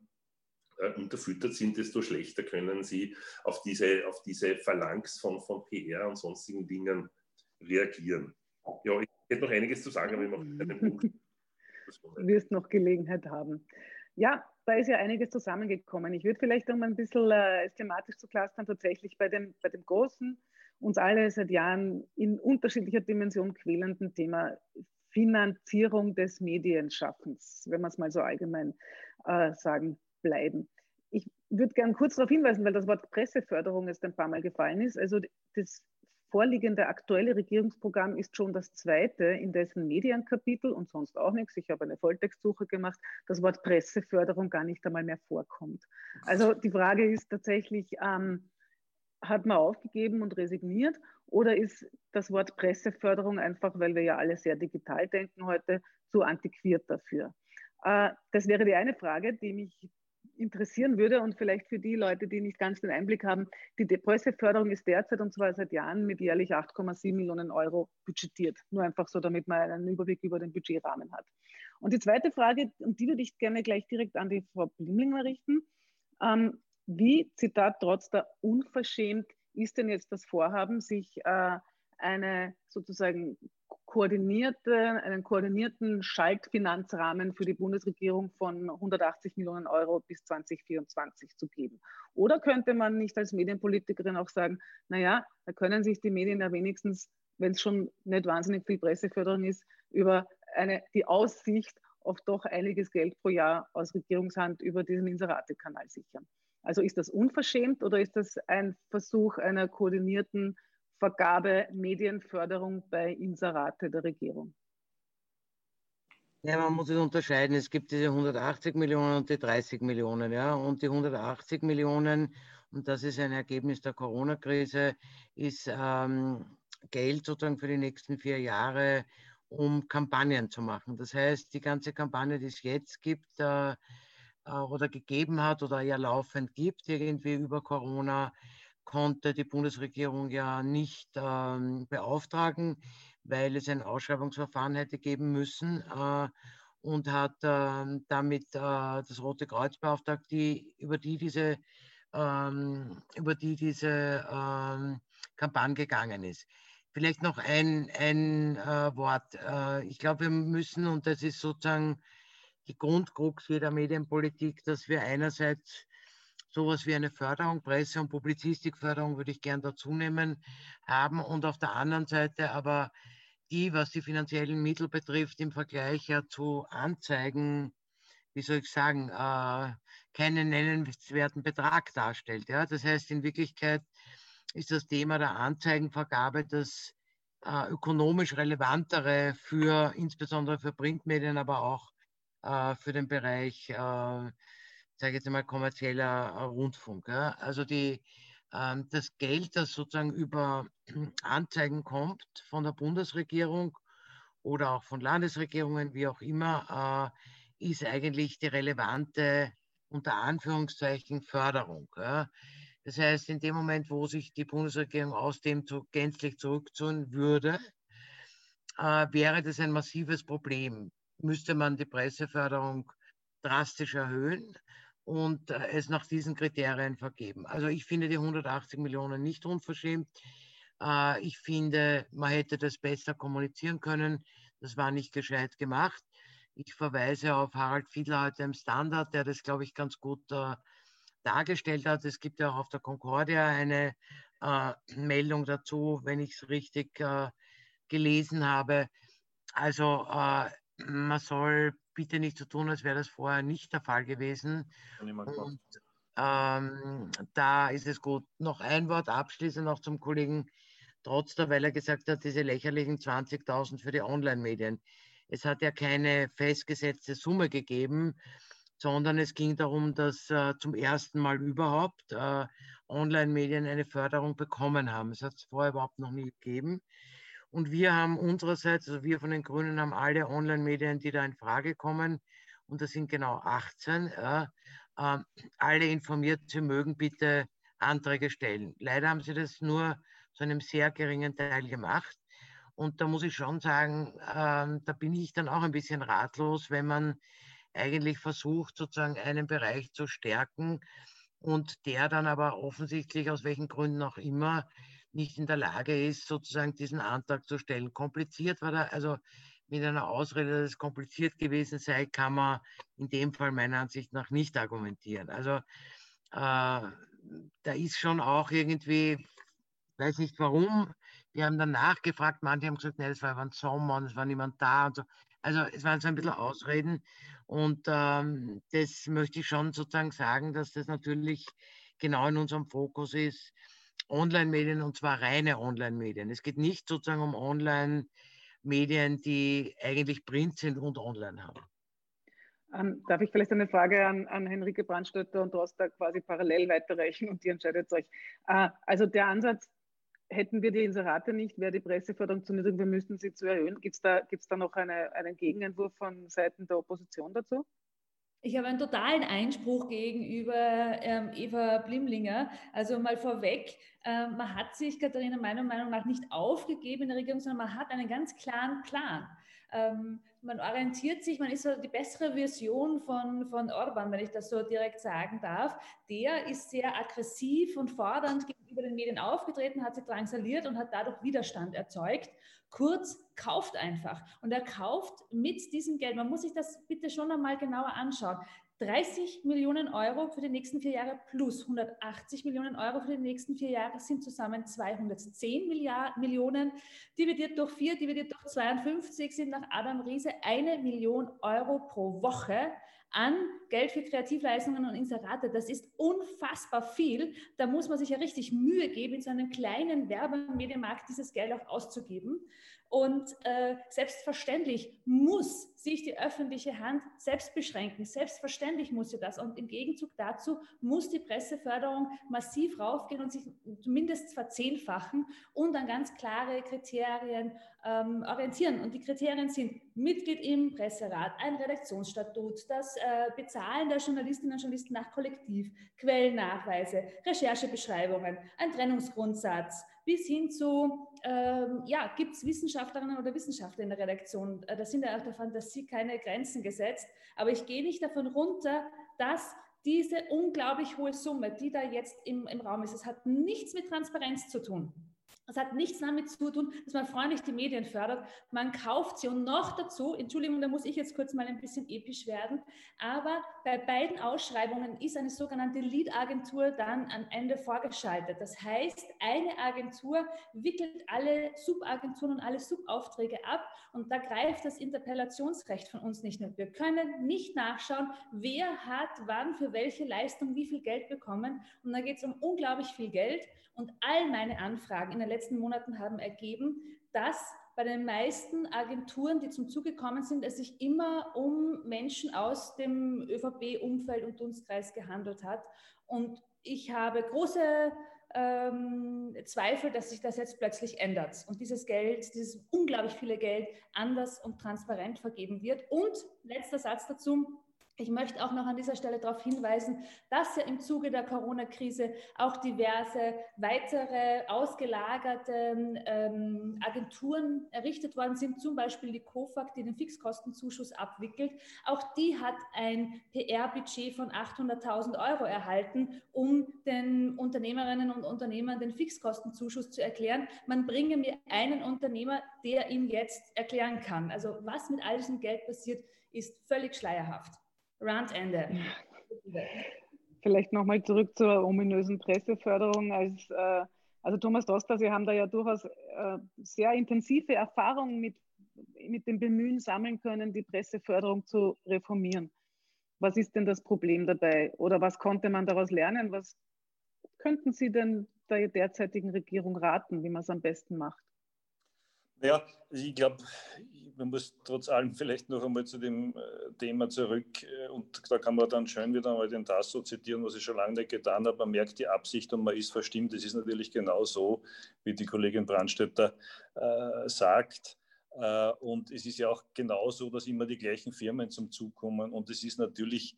äh, unterfüttert sind, desto schlechter können sie auf diese, auf diese Phalanx von, von PR und sonstigen Dingen reagieren. Ja, ich hätte noch einiges zu sagen, aber ich mache einen Punkt. Du wirst noch Gelegenheit haben. Ja, da ist ja einiges zusammengekommen. Ich würde vielleicht um ein bisschen äh, thematisch zu clustern, tatsächlich bei dem, bei dem großen, uns alle seit Jahren in unterschiedlicher Dimension quälenden Thema Finanzierung des Medienschaffens, wenn man es mal so allgemein äh, sagen, bleiben. Ich würde gerne kurz darauf hinweisen, weil das Wort Presseförderung jetzt ein paar Mal gefallen ist. Also das vorliegende aktuelle Regierungsprogramm ist schon das zweite, in dessen Medienkapitel und sonst auch nichts, ich habe eine Volltextsuche gemacht, das Wort Presseförderung gar nicht einmal mehr vorkommt. Also die Frage ist tatsächlich, ähm, hat man aufgegeben und resigniert oder ist das Wort Presseförderung einfach, weil wir ja alle sehr digital denken heute, zu antiquiert dafür? Äh, das wäre die eine Frage, die mich interessieren würde und vielleicht für die Leute, die nicht ganz den Einblick haben, die Presseförderung ist derzeit und zwar seit Jahren mit jährlich 8,7 Millionen Euro budgetiert. Nur einfach so, damit man einen Überblick über den Budgetrahmen hat. Und die zweite Frage, und die würde ich gerne gleich direkt an die Frau Blimlinger richten. Ähm, wie, Zitat, trotz der Unverschämt ist denn jetzt das Vorhaben, sich äh, eine sozusagen koordinierte, einen koordinierten Schaltfinanzrahmen für die Bundesregierung von 180 Millionen Euro bis 2024 zu geben. Oder könnte man nicht als Medienpolitikerin auch sagen, naja, da können sich die Medien ja wenigstens, wenn es schon nicht wahnsinnig viel Presseförderung ist, über eine, die Aussicht auf doch einiges Geld pro Jahr aus Regierungshand über diesen Inseratekanal sichern. Also ist das unverschämt oder ist das ein Versuch einer koordinierten Vergabe Medienförderung bei Inserate der Regierung? Ja, man muss es unterscheiden. Es gibt diese 180 Millionen und die 30 Millionen. Ja? Und die 180 Millionen, und das ist ein Ergebnis der Corona-Krise, ist ähm, Geld sozusagen für die nächsten vier Jahre, um Kampagnen zu machen. Das heißt, die ganze Kampagne, die es jetzt gibt äh, äh oder gegeben hat oder ja laufend gibt, irgendwie über Corona, konnte die Bundesregierung ja nicht ähm, beauftragen, weil es ein Ausschreibungsverfahren hätte geben müssen äh, und hat äh, damit äh, das Rote Kreuz beauftragt, die, über die diese, ähm, über die diese ähm, Kampagne gegangen ist. Vielleicht noch ein, ein äh, Wort. Äh, ich glaube, wir müssen, und das ist sozusagen die Grundkrux jeder Medienpolitik, dass wir einerseits sowas wie eine Förderung, Presse- und Publizistikförderung würde ich gern dazu nehmen, haben und auf der anderen Seite aber die, was die finanziellen Mittel betrifft, im Vergleich ja zu Anzeigen, wie soll ich sagen, äh, keinen nennenswerten Betrag darstellt. Ja? Das heißt, in Wirklichkeit ist das Thema der Anzeigenvergabe das äh, ökonomisch relevantere für insbesondere für Printmedien, aber auch äh, für den Bereich äh, sage jetzt mal, kommerzieller Rundfunk. Ja. Also die, ähm, das Geld, das sozusagen über [clears throat] Anzeigen kommt von der Bundesregierung oder auch von Landesregierungen, wie auch immer, äh, ist eigentlich die relevante, unter Anführungszeichen, Förderung. Ja. Das heißt, in dem Moment, wo sich die Bundesregierung aus dem zu, gänzlich zurückziehen würde, äh, wäre das ein massives Problem. Müsste man die Presseförderung drastisch erhöhen und äh, es nach diesen Kriterien vergeben. Also ich finde die 180 Millionen nicht unverschämt. Äh, ich finde, man hätte das besser kommunizieren können. Das war nicht gescheit gemacht. Ich verweise auf Harald Fiedler heute im Standard, der das, glaube ich, ganz gut äh, dargestellt hat. Es gibt ja auch auf der Concordia eine [clears throat] Meldung dazu, wenn ich es richtig gelesen habe. Also man soll bitte nicht so tun, als wäre das vorher nicht der Fall gewesen. Und ähm, da ist es gut. Noch ein Wort abschließend noch zum Kollegen Trotzter, weil er gesagt hat, diese lächerlichen 20.000 für die Online-Medien. Es hat ja keine festgesetzte Summe gegeben, sondern es ging darum, dass äh, zum ersten Mal überhaupt äh, Online-Medien eine Förderung bekommen haben. Es hat es vorher überhaupt noch nie gegeben. Und wir haben unsererseits, also wir von den Grünen haben alle Online-Medien, die da in Frage kommen, und das sind genau 18, äh, alle informiert, sie mögen bitte Anträge stellen. Leider haben sie das nur zu einem sehr geringen Teil gemacht. Und da muss ich schon sagen, äh, da bin ich dann auch ein bisschen ratlos, wenn man eigentlich versucht, sozusagen einen Bereich zu stärken und der dann aber offensichtlich aus welchen Gründen auch immer nicht in der Lage ist, sozusagen diesen Antrag zu stellen. Kompliziert war da, also mit einer Ausrede, dass es kompliziert gewesen sei, kann man in dem Fall meiner Ansicht nach nicht argumentieren. Also äh, da ist schon auch irgendwie, weiß nicht warum, wir haben dann nachgefragt, manche haben gesagt, nee, das war über den Sommer und es war niemand da und so. Also es waren so ein bisschen Ausreden und ähm, das möchte ich schon sozusagen sagen, dass das natürlich genau in unserem Fokus ist, Online-Medien und zwar reine Online-Medien. Es geht nicht sozusagen um Online-Medien, die eigentlich Print sind und online haben. Ähm, darf ich vielleicht eine Frage an, an Henrike Brandstötter und Roster quasi parallel weiterreichen und ihr entscheidet euch. Äh, also der Ansatz, hätten wir die Inserate nicht, wäre die Presseförderung zu niedrig, wir müssten sie zu erhöhen. Gibt es da, gibt's da noch eine, einen Gegenentwurf von Seiten der Opposition dazu? Ich habe einen totalen Einspruch gegenüber ähm, Eva Blimlinger. Also mal vorweg, äh, man hat sich, Katharina, meiner Meinung nach nicht aufgegeben in der Regierung, sondern man hat einen ganz klaren Plan. Ähm, man orientiert sich, man ist die bessere Version von, von Orban, wenn ich das so direkt sagen darf. Der ist sehr aggressiv und fordernd gegenüber den Medien aufgetreten, hat sie drangsaliert und hat dadurch Widerstand erzeugt. Kurz, kauft einfach. Und er kauft mit diesem Geld, man muss sich das bitte schon einmal genauer anschauen. 30 Millionen Euro für die nächsten vier Jahre plus 180 Millionen Euro für die nächsten vier Jahre sind zusammen 210 Milliarden, Millionen. Dividiert durch vier, dividiert durch 52 sind nach Adam Riese eine Million Euro pro Woche an Geld für Kreativleistungen und Inserate. Das ist unfassbar viel. Da muss man sich ja richtig Mühe geben, in so einem kleinen Werbemedienmarkt dieses Geld auch auszugeben. Und äh, selbstverständlich muss sich die öffentliche Hand selbst beschränken. Selbstverständlich muss sie das. Und im Gegenzug dazu muss die Presseförderung massiv raufgehen und sich zumindest verzehnfachen und an ganz klare Kriterien ähm, orientieren. Und die Kriterien sind Mitglied im Presserat, ein Redaktionsstatut, das äh, Bezahlen der Journalistinnen und Journalisten nach Kollektiv, Quellennachweise, Recherchebeschreibungen, ein Trennungsgrundsatz, bis hin zu, ähm, ja, gibt es Wissenschaftlerinnen oder Wissenschaftler in der Redaktion? Äh, da sind ja auch der Fantasie keine Grenzen gesetzt. Aber ich gehe nicht davon runter, dass diese unglaublich hohe Summe, die da jetzt im, im Raum ist, es hat nichts mit Transparenz zu tun. Das hat nichts damit zu tun, dass man freundlich die Medien fördert. Man kauft sie und noch dazu, Entschuldigung, da muss ich jetzt kurz mal ein bisschen episch werden, aber bei beiden Ausschreibungen ist eine sogenannte Lead-Agentur dann am Ende vorgeschaltet. Das heißt, eine Agentur wickelt alle Subagenturen und alle Subaufträge ab und da greift das Interpellationsrecht von uns nicht mehr. Wir können nicht nachschauen, wer hat wann für welche Leistung wie viel Geld bekommen und da geht es um unglaublich viel Geld. Und all meine Anfragen in den letzten Monaten haben ergeben, dass bei den meisten Agenturen, die zum Zuge gekommen sind, es sich immer um Menschen aus dem ÖVP-Umfeld und Dunstkreis gehandelt hat. Und ich habe große ähm, Zweifel, dass sich das jetzt plötzlich ändert und dieses Geld, dieses unglaublich viele Geld anders und transparent vergeben wird. Und letzter Satz dazu, ich möchte auch noch an dieser Stelle darauf hinweisen, dass ja im Zuge der Corona-Krise auch diverse weitere ausgelagerte ähm, Agenturen errichtet worden sind, zum Beispiel die COFAG, die den Fixkostenzuschuss abwickelt. Auch die hat ein PR-Budget von 800.000 Euro erhalten, um den Unternehmerinnen und Unternehmern den Fixkostenzuschuss zu erklären. Man bringe mir einen Unternehmer, der ihn jetzt erklären kann. Also was mit all diesem Geld passiert, ist völlig schleierhaft. Randende. Vielleicht nochmal zurück zur ominösen Presseförderung. Als, äh, also Thomas Doster, Sie haben da ja durchaus äh, sehr intensive Erfahrungen mit, mit dem Bemühen sammeln können, die Presseförderung zu reformieren. Was ist denn das Problem dabei? Oder was konnte man daraus lernen? Was könnten Sie denn der derzeitigen Regierung raten, wie man es am besten macht? Ja, ich glaube, man muss trotz allem vielleicht noch einmal zu dem äh, Thema zurück äh, und da kann man dann schön wieder einmal den Tasso zitieren, was ich schon lange nicht getan habe. Man merkt die Absicht und man ist verstimmt. Das ist natürlich genau so, wie die Kollegin Brandstätter äh, sagt. Äh, und es ist ja auch genauso, dass immer die gleichen Firmen zum Zug kommen. Und es ist natürlich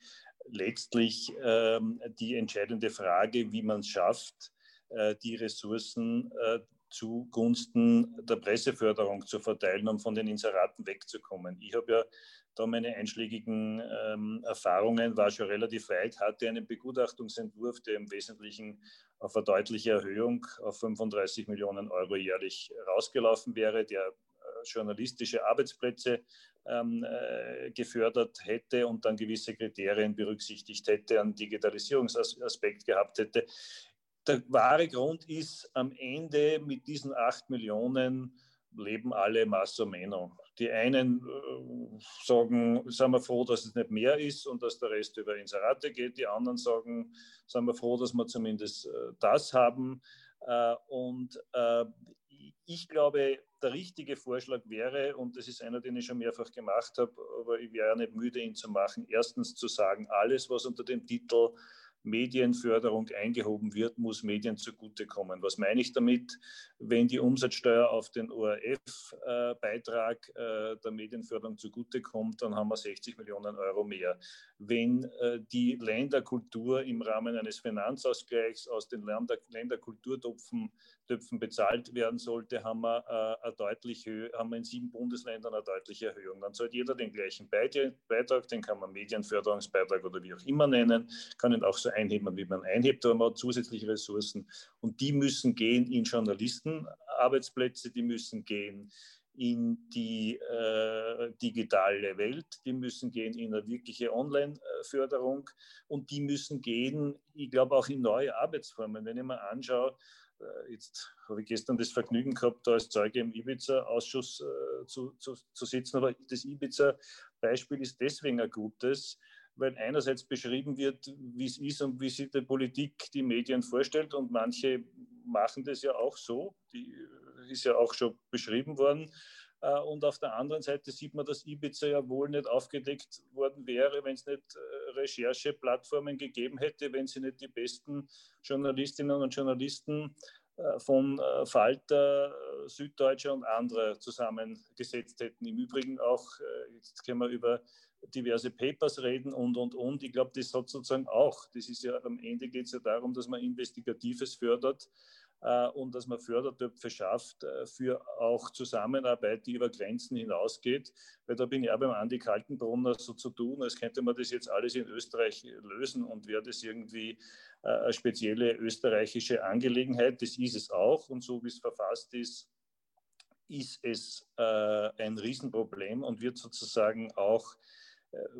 letztlich ähm, die entscheidende Frage, wie man es schafft, äh, die Ressourcen äh, zugunsten der Presseförderung zu verteilen, um von den Inseraten wegzukommen. Ich habe ja da meine einschlägigen ähm, Erfahrungen, war schon relativ weit, hatte einen Begutachtungsentwurf, der im Wesentlichen auf eine deutliche Erhöhung auf 35 Millionen Euro jährlich rausgelaufen wäre, der äh, journalistische Arbeitsplätze ähm, äh, gefördert hätte und dann gewisse Kriterien berücksichtigt hätte, einen Digitalisierungsaspekt gehabt hätte der wahre Grund ist, am Ende mit diesen acht Millionen leben alle Masso Meno. Die einen äh, sagen, sind wir froh, dass es nicht mehr ist und dass der Rest über Inserate geht. Die anderen sagen, sind wir froh, dass wir zumindest äh, das haben. Äh, und äh, ich glaube, der richtige Vorschlag wäre, und das ist einer, den ich schon mehrfach gemacht habe, aber ich wäre nicht müde, ihn zu machen, erstens zu sagen, alles, was unter dem Titel Medienförderung eingehoben wird, muss Medien zugutekommen. Was meine ich damit? Wenn die Umsatzsteuer auf den ORF-Beitrag äh, der Medienförderung zugutekommt, dann haben wir 60 Millionen Euro mehr. Wenn äh, die Länderkultur im Rahmen eines Finanzausgleichs aus den Länderkulturtöpfen Töpfen bezahlt werden sollte, haben wir, äh, eine deutliche, haben wir in sieben Bundesländern eine deutliche Erhöhung. Dann zahlt jeder den gleichen Beitrag, den kann man Medienförderungsbeitrag oder wie auch immer nennen, kann ihn auch so einheben, wie man einhebt, aber man hat zusätzliche Ressourcen. Und die müssen gehen in Journalistenarbeitsplätze, die müssen gehen in die äh, digitale Welt, die müssen gehen in eine wirkliche Online-Förderung und die müssen gehen, ich glaube, auch in neue Arbeitsformen. Wenn ich mir anschaue, äh, jetzt habe ich gestern das Vergnügen gehabt, da als Zeuge im Ibiza-Ausschuss äh, zu, zu, zu sitzen, aber das Ibiza-Beispiel ist deswegen ein gutes, weil einerseits beschrieben wird, wie es ist und wie sich die Politik die Medien vorstellt und manche machen das ja auch so, die äh, ist ja auch schon beschrieben worden. Äh, und auf der anderen Seite sieht man, dass Ibiza ja wohl nicht aufgedeckt worden wäre, wenn es nicht äh, Rechercheplattformen gegeben hätte, wenn sie nicht die besten Journalistinnen und Journalisten von Falter, Süddeutsche und andere zusammengesetzt hätten. Im Übrigen auch, jetzt können wir über diverse Papers reden und, und, und. Ich glaube, das hat sozusagen auch, das ist ja am Ende geht es ja darum, dass man Investigatives fördert äh, und dass man Fördertöpfe schafft äh, für auch Zusammenarbeit, die über Grenzen hinausgeht. Weil da bin ich auch beim Andi Kaltenbrunner so zu tun, als könnte man das jetzt alles in Österreich lösen und wäre das irgendwie äh, eine spezielle österreichische Angelegenheit. Das ist es auch und so wie es verfasst ist, ist es äh, ein Riesenproblem und wird sozusagen auch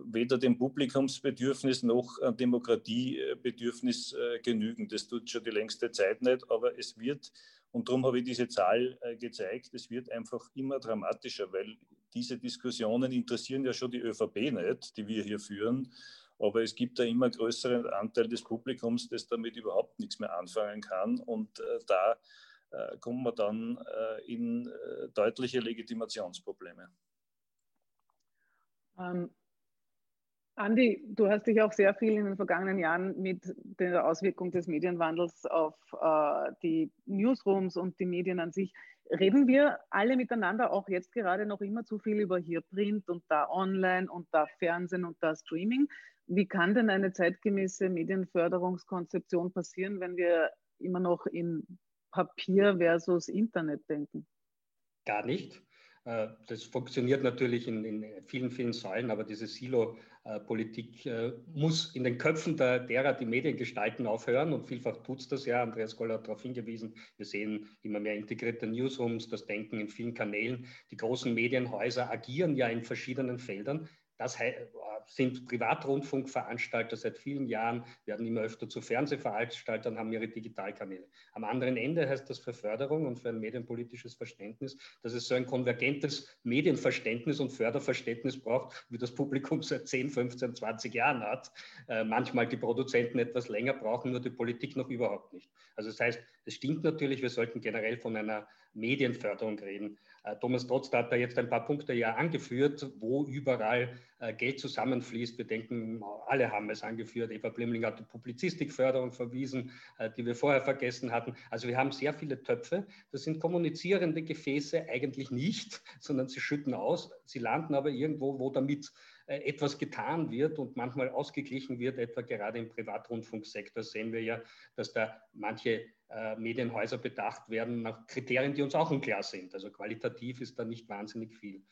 weder dem Publikumsbedürfnis noch dem Demokratiebedürfnis äh, genügen. Das tut schon die längste Zeit nicht, aber es wird, und darum habe ich diese Zahl äh, gezeigt, es wird einfach immer dramatischer, weil diese Diskussionen interessieren ja schon die ÖVP nicht, die wir hier führen. Aber es gibt da immer größeren Anteil des Publikums, das damit überhaupt nichts mehr anfangen kann. Und da äh, kommt man dann äh, in deutliche Legitimationsprobleme. Ähm, Andi, du hast dich auch sehr viel in den vergangenen Jahren mit der Auswirkung des Medienwandels auf äh, die Newsrooms und die Medien an sich. Reden wir alle miteinander auch jetzt gerade noch immer zu viel über hier Print und da Online und da Fernsehen und da Streaming? Wie kann denn eine zeitgemäße Medienförderungskonzeption passieren, wenn wir immer noch in Papier versus Internet denken? Gar nicht. Äh, das funktioniert natürlich in, in, vielen, vielen Säulen, aber diese Silo-Politik äh, muss in den Köpfen der, derer, die Medien gestalten, aufhören. Und vielfach tut es das ja. Andreas Goller hat darauf hingewiesen. Wir sehen immer mehr integrierte Newsrooms, das Denken in vielen Kanälen. Die großen Medienhäuser agieren ja in verschiedenen Feldern. Das sind Privatrundfunkveranstalter seit vielen Jahren, werden immer öfter zu Fernsehveranstaltern, haben ihre Digitalkanäle. Am anderen Ende heißt das für Förderung und für ein medienpolitisches Verständnis, dass es so ein konvergentes Medienverständnis und Förderverständnis braucht, wie das Publikum seit 10, 15, 20 Jahren hat. Äh, manchmal die Produzenten etwas länger brauchen, nur die Politik noch überhaupt nicht. Also das heißt, es stimmt natürlich, wir sollten generell von einer Medienförderung reden. Äh, Thomas Trotz hat da jetzt ein paar Punkte ja angeführt, wo überall äh, Geld zusammenfließt. Wir denken, alle haben es angeführt. Eva Blimling hat die Publizistikförderung verwiesen, äh, die wir vorher vergessen hatten. Also wir haben sehr viele Töpfe. Das sind kommunizierende Gefäße eigentlich nicht, [laughs] sondern sie schütten aus. Sie landen aber irgendwo, wo damit etwas getan wird und manchmal ausgeglichen wird, etwa gerade im Privatrundfunksektor sehen wir ja, dass da manche äh, Medienhäuser bedacht werden nach Kriterien, die uns auch unklar sind. Also qualitativ ist da nicht wahnsinnig viel.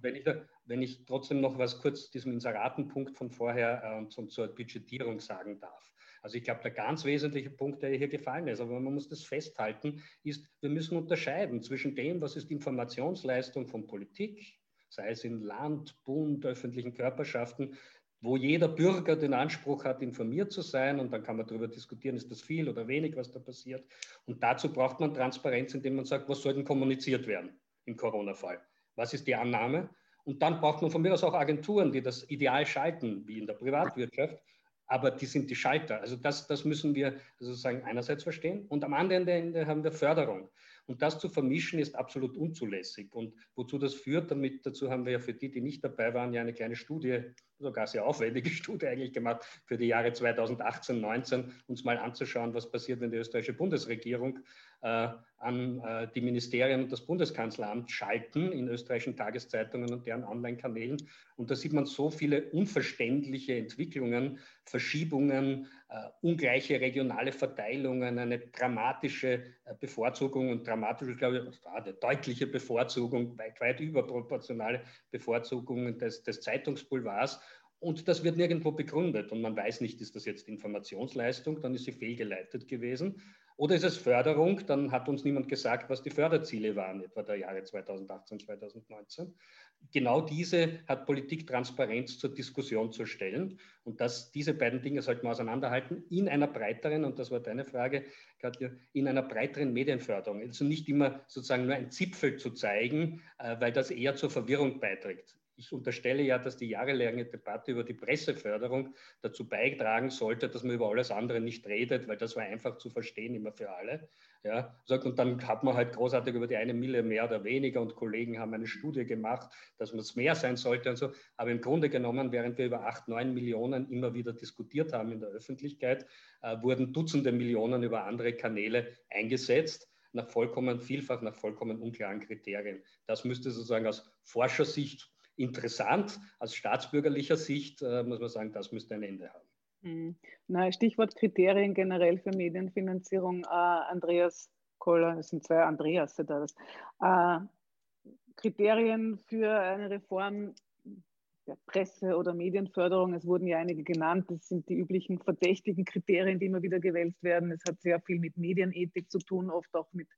Wenn ich, wenn ich trotzdem noch was kurz diesem Inseratenpunkt von vorher äh, zum, zur Budgetierung sagen darf. Also ich glaube, der ganz wesentliche Punkt, der hier gefallen ist, aber man muss das festhalten, ist, wir müssen unterscheiden zwischen dem, was ist Informationsleistung von Politik, sei es in Land, Bund, öffentlichen Körperschaften, wo jeder Bürger den Anspruch hat, informiert zu sein. Und dann kann man darüber diskutieren, ist das viel oder wenig, was da passiert. Und dazu braucht man Transparenz, indem man sagt, was soll denn kommuniziert werden im Corona-Fall? Was ist die Annahme? Und dann braucht man von mir aus auch Agenturen, die das ideal schalten, wie in der Privatwirtschaft. Aber die sind die Schalter. Also das, das müssen wir sozusagen einerseits verstehen. Und am anderen Ende haben wir Förderung. Und das zu vermischen ist absolut unzulässig. Und wozu das führt, damit dazu haben wir ja für die, die nicht dabei waren, ja eine kleine Studie, sogar sehr aufwendige [laughs] Studie eigentlich gemacht für die Jahre 2018, 19, uns mal anzuschauen, was passiert, wenn die österreichische Bundesregierung äh, an äh, die Ministerien und das Bundeskanzleramt schalten in österreichischen Tageszeitungen und deren Online-Kanälen. Und da sieht man so viele unverständliche Entwicklungen, Verschiebungen, ungleiche regionale Verteilungen, eine dramatische äh, Bevorzugung und dramatische, glaube ich, eine deutliche Bevorzugung, weit, weit überproportionale Bevorzugung des, des Zeitungsboulevards. Und das wird nirgendwo begründet. Und man weiß nicht, ist das jetzt Informationsleistung, dann ist sie fehlgeleitet gewesen. Oder ist es Förderung? Dann hat uns niemand gesagt, was die Förderziele waren, etwa der Jahre 2018, 2019. Genau diese hat Politik Transparenz zur Diskussion zu stellen. Und das, diese beiden Dinge sollten wir auseinanderhalten in einer breiteren, und das war deine Frage, Katja, in einer breiteren Medienförderung. Also nicht immer sozusagen nur ein Zipfel zu zeigen, äh, weil das eher zur Verwirrung beiträgt ich unterstelle ja, dass die jahrelange Debatte über die Presseförderung dazu beitragen sollte, dass man über alles andere nicht redet, weil das war einfach zu verstehen immer für alle. Ja, und dann hat man halt großartig über die eine Mille mehr oder weniger und Kollegen haben eine Studie gemacht, dass man es mehr sein sollte und so. Aber im Grunde genommen, während wir über acht, neun Millionen immer wieder diskutiert haben in der Öffentlichkeit, äh, wurden Dutzende Millionen über andere Kanäle eingesetzt nach vollkommen vielfach, nach vollkommen unklaren Kriterien. Das müsste sozusagen aus Forschersicht interessant. Aus staatsbürgerlicher Sicht äh, muss man sagen, das müsste ein Ende haben. Hm. Na, Stichwort Kriterien generell für Medienfinanzierung. Äh, Andreas Koller, es sind zwei Andreas da. Äh, Kriterien für eine Reform der Presse- oder Medienförderung. Es wurden ja einige genannt. Das sind die üblichen verdächtigen Kriterien, die immer wieder gewälzt werden. Es hat sehr viel mit Medienethik zu tun, oft auch mit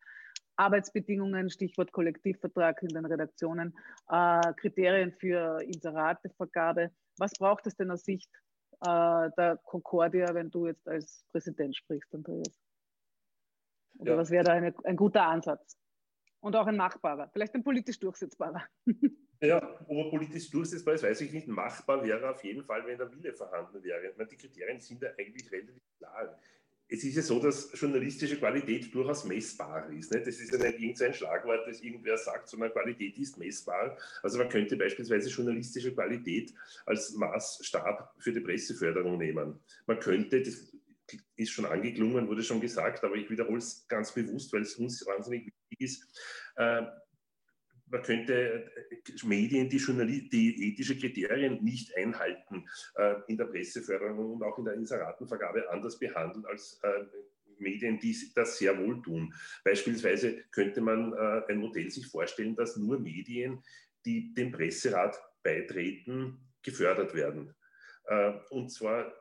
Arbeitsbedingungen, Stichwort Kollektivvertrag in den Redaktionen, äh, Kriterien für Inseratevergabe. Was braucht es denn aus Sicht äh, der Concordia, wenn du jetzt als Präsident sprichst, Andreas? Oder ja. was wäre da eine, ein guter Ansatz? Und auch ein machbarer, vielleicht ein politisch durchsetzbarer. [laughs] Ja, ob er politisch durchsetzbar ist, weiß ich nicht. Machbar wäre auf jeden Fall, wenn der Wille vorhanden wäre. Meine, die Kriterien sind ja eigentlich relativ klar es ist ja so, dass journalistische Qualität durchaus messbar ist. Nicht? Das ist ja nicht irgendein Schlagwort, das irgendwer sagt, sondern Qualität ist messbar. Also man könnte beispielsweise journalistische Qualität als Maßstab für die Presseförderung nehmen. Man könnte, das ist schon angeklungen, wurde schon gesagt, aber ich wiederhole es ganz bewusst, weil es uns wahnsinnig wichtig ist. Äh, man könnte äh, Medien, die, die ethische Kriterien nicht einhalten, äh, in der Presseförderung und auch in der Inseratenvergabe anders behandeln als äh, Medien, die das sehr wohl tun. Beispielsweise könnte man äh, ein Modell sich vorstellen, dass nur Medien, die dem Presserat beitreten, gefördert werden. Äh, und zwar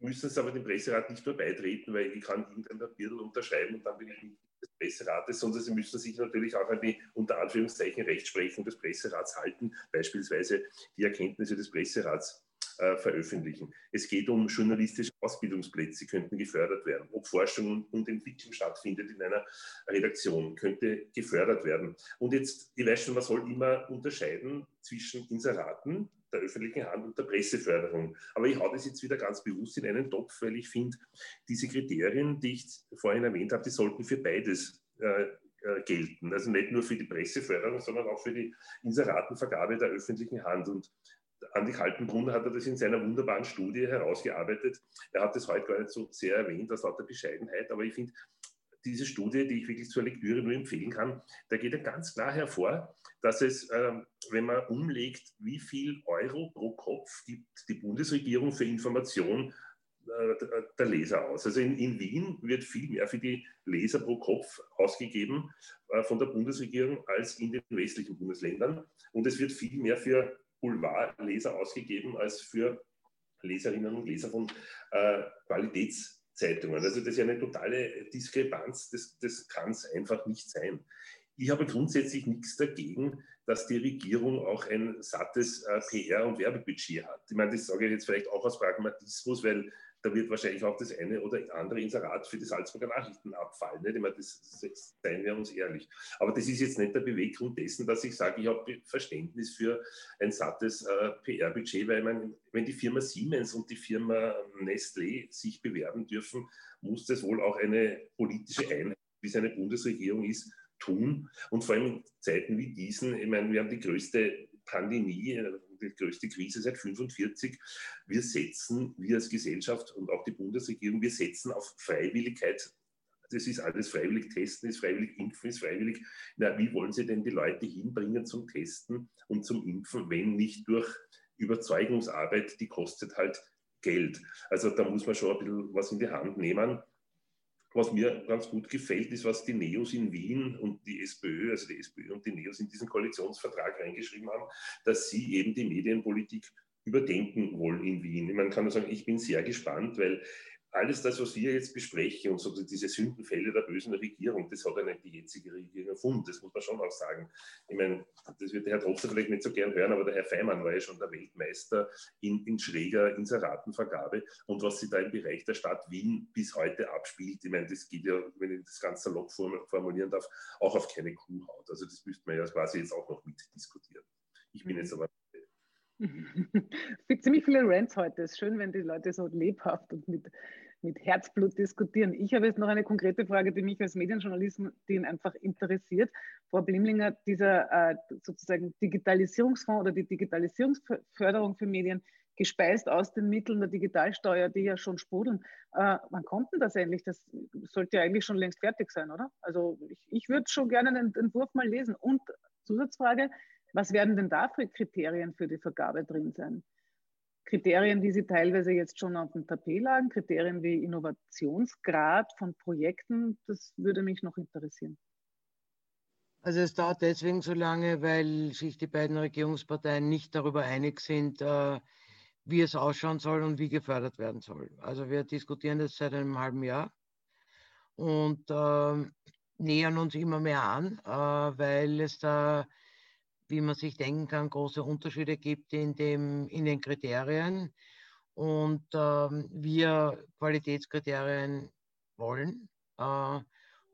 müssen sie aber dem Presserat nicht nur beitreten, weil ich kann irgendein Papier unterschreiben und dann bin ich des Presserates, sondern sie müssen sich natürlich auch an die unter Anführungszeichen Rechtsprechung des Presserats halten, beispielsweise die Erkenntnisse des Presserats äh, veröffentlichen. Es geht um journalistische Ausbildungsplätze, könnten gefördert werden. Ob Forschung und Entwicklung stattfindet in einer Redaktion, könnte gefördert werden. Und jetzt, ich weiß schon, man soll immer unterscheiden zwischen Inseraten, der öffentlichen Hand und der Presseförderung. Aber ich haue das jetzt wieder ganz bewusst in einen Topf, weil ich finde, diese Kriterien, die ich vorhin erwähnt habe, die sollten für beides äh, äh, gelten. Also nicht nur für die Presseförderung, sondern auch für die Inseratenvergabe der öffentlichen Hand. Und Andi Kaltenbrunner hat er das in seiner wunderbaren Studie herausgearbeitet. Er hat das heute gar nicht so sehr erwähnt, aus lauter Bescheidenheit, aber ich finde, diese Studie, die ich wirklich zur Lektüre nur empfehlen kann, da geht er ganz klar hervor, dass es, äh, wenn man umlegt, wie viel Euro pro Kopf gibt die Bundesregierung für Information äh, der Leser aus. Also in, in, Wien wird viel mehr für die Leser pro Kopf ausgegeben äh, von der Bundesregierung als in den westlichen Bundesländern. Und es wird viel mehr für Boulevardleser ausgegeben als für Leserinnen und Leser von äh, Qualitäts- Zeitungen. Also das ist ja eine totale Diskrepanz, das, das kann es einfach nicht sein. Ich habe grundsätzlich nichts dagegen, dass die Regierung auch ein sattes äh, PR- und Werbebudget hat. Ich meine, das sage ich jetzt vielleicht auch aus Pragmatismus, weil da wird wahrscheinlich auch das eine oder andere Inserat für die Salzburger Nachrichten abfallen. Nicht? Ich meine, das, das seien wir uns ehrlich. Aber das ist jetzt nicht der Beweggrund dessen, dass ich sage, ich habe Verständnis für ein sattes äh, PR-Budget, weil man, wenn die Firma Siemens und die Firma Nestlé sich bewerben dürfen, muss das wohl auch eine politische Einheit, wie es eine Bundesregierung ist, tun. Und vor allem in Zeiten wie diesen, ich meine, wir haben die größte Pandemie, äh, die größte Krise seit 1945. Wir setzen, wir als Gesellschaft und auch die Bundesregierung, wir setzen auf Freiwilligkeit. Das ist alles freiwillig testen, ist freiwillig impfen, ist freiwillig. Na, wie wollen Sie denn die Leute hinbringen zum Testen und zum Impfen, wenn nicht durch Überzeugungsarbeit, die kostet halt Geld. Also da muss man schon ein bisschen was in die Hand nehmen. Was mir ganz gut gefällt, ist, was die Neos in Wien und die SPÖ, also die SPÖ und die Neos in diesen Koalitionsvertrag reingeschrieben haben, dass sie eben die Medienpolitik überdenken wollen in Wien. Man kann nur sagen, ich bin sehr gespannt, weil alles das, was wir jetzt besprechen und so diese Sündenfälle der bösen Regierung, das hat ja nicht die jetzige Regierung erfunden, das muss man schon auch sagen. Ich meine, das wird der Herr Tropfer vielleicht nicht so gern hören, aber der Herr Feimann war ja schon der Weltmeister in, in schräger Inseratenvergabe und was sich da im Bereich der Stadt Wien bis heute abspielt, ich meine, das geht ja, wenn ich das ganz salopp formulieren darf, auch auf keine Kuhhaut. Also das müsste man ja quasi jetzt auch noch mitdiskutieren. Ich bin jetzt aber Ziemlich viele Rants heute. Es ist schön, wenn die Leute so lebhaft und mit, mit Herzblut diskutieren. Ich habe jetzt noch eine konkrete Frage, die mich als Medienjournalistin einfach interessiert. Frau Blimlinger, dieser äh, sozusagen Digitalisierungsfonds oder die Digitalisierungsförderung für Medien, gespeist aus den Mitteln der Digitalsteuer, die ja schon sprudeln. Äh, wann kommt denn das endlich? Das sollte ja eigentlich schon längst fertig sein, oder? Also ich, ich würde schon gerne den Entwurf mal lesen. Und Zusatzfrage, was werden denn da für Kriterien für die Vergabe drin sein? Kriterien, die Sie teilweise jetzt schon auf dem Tapet lagen, Kriterien wie Innovationsgrad von Projekten, das würde mich noch interessieren. Also es dauert deswegen so lange, weil sich die beiden Regierungsparteien nicht darüber einig sind, äh, wie es ausschauen soll und wie gefördert werden soll. Also wir diskutieren das seit einem halben Jahr und äh, nähern uns immer mehr an, äh, weil es da wie man sich denken kann, große Unterschiede gibt in, dem, in den Kriterien. Und ähm, wir Qualitätskriterien wollen äh,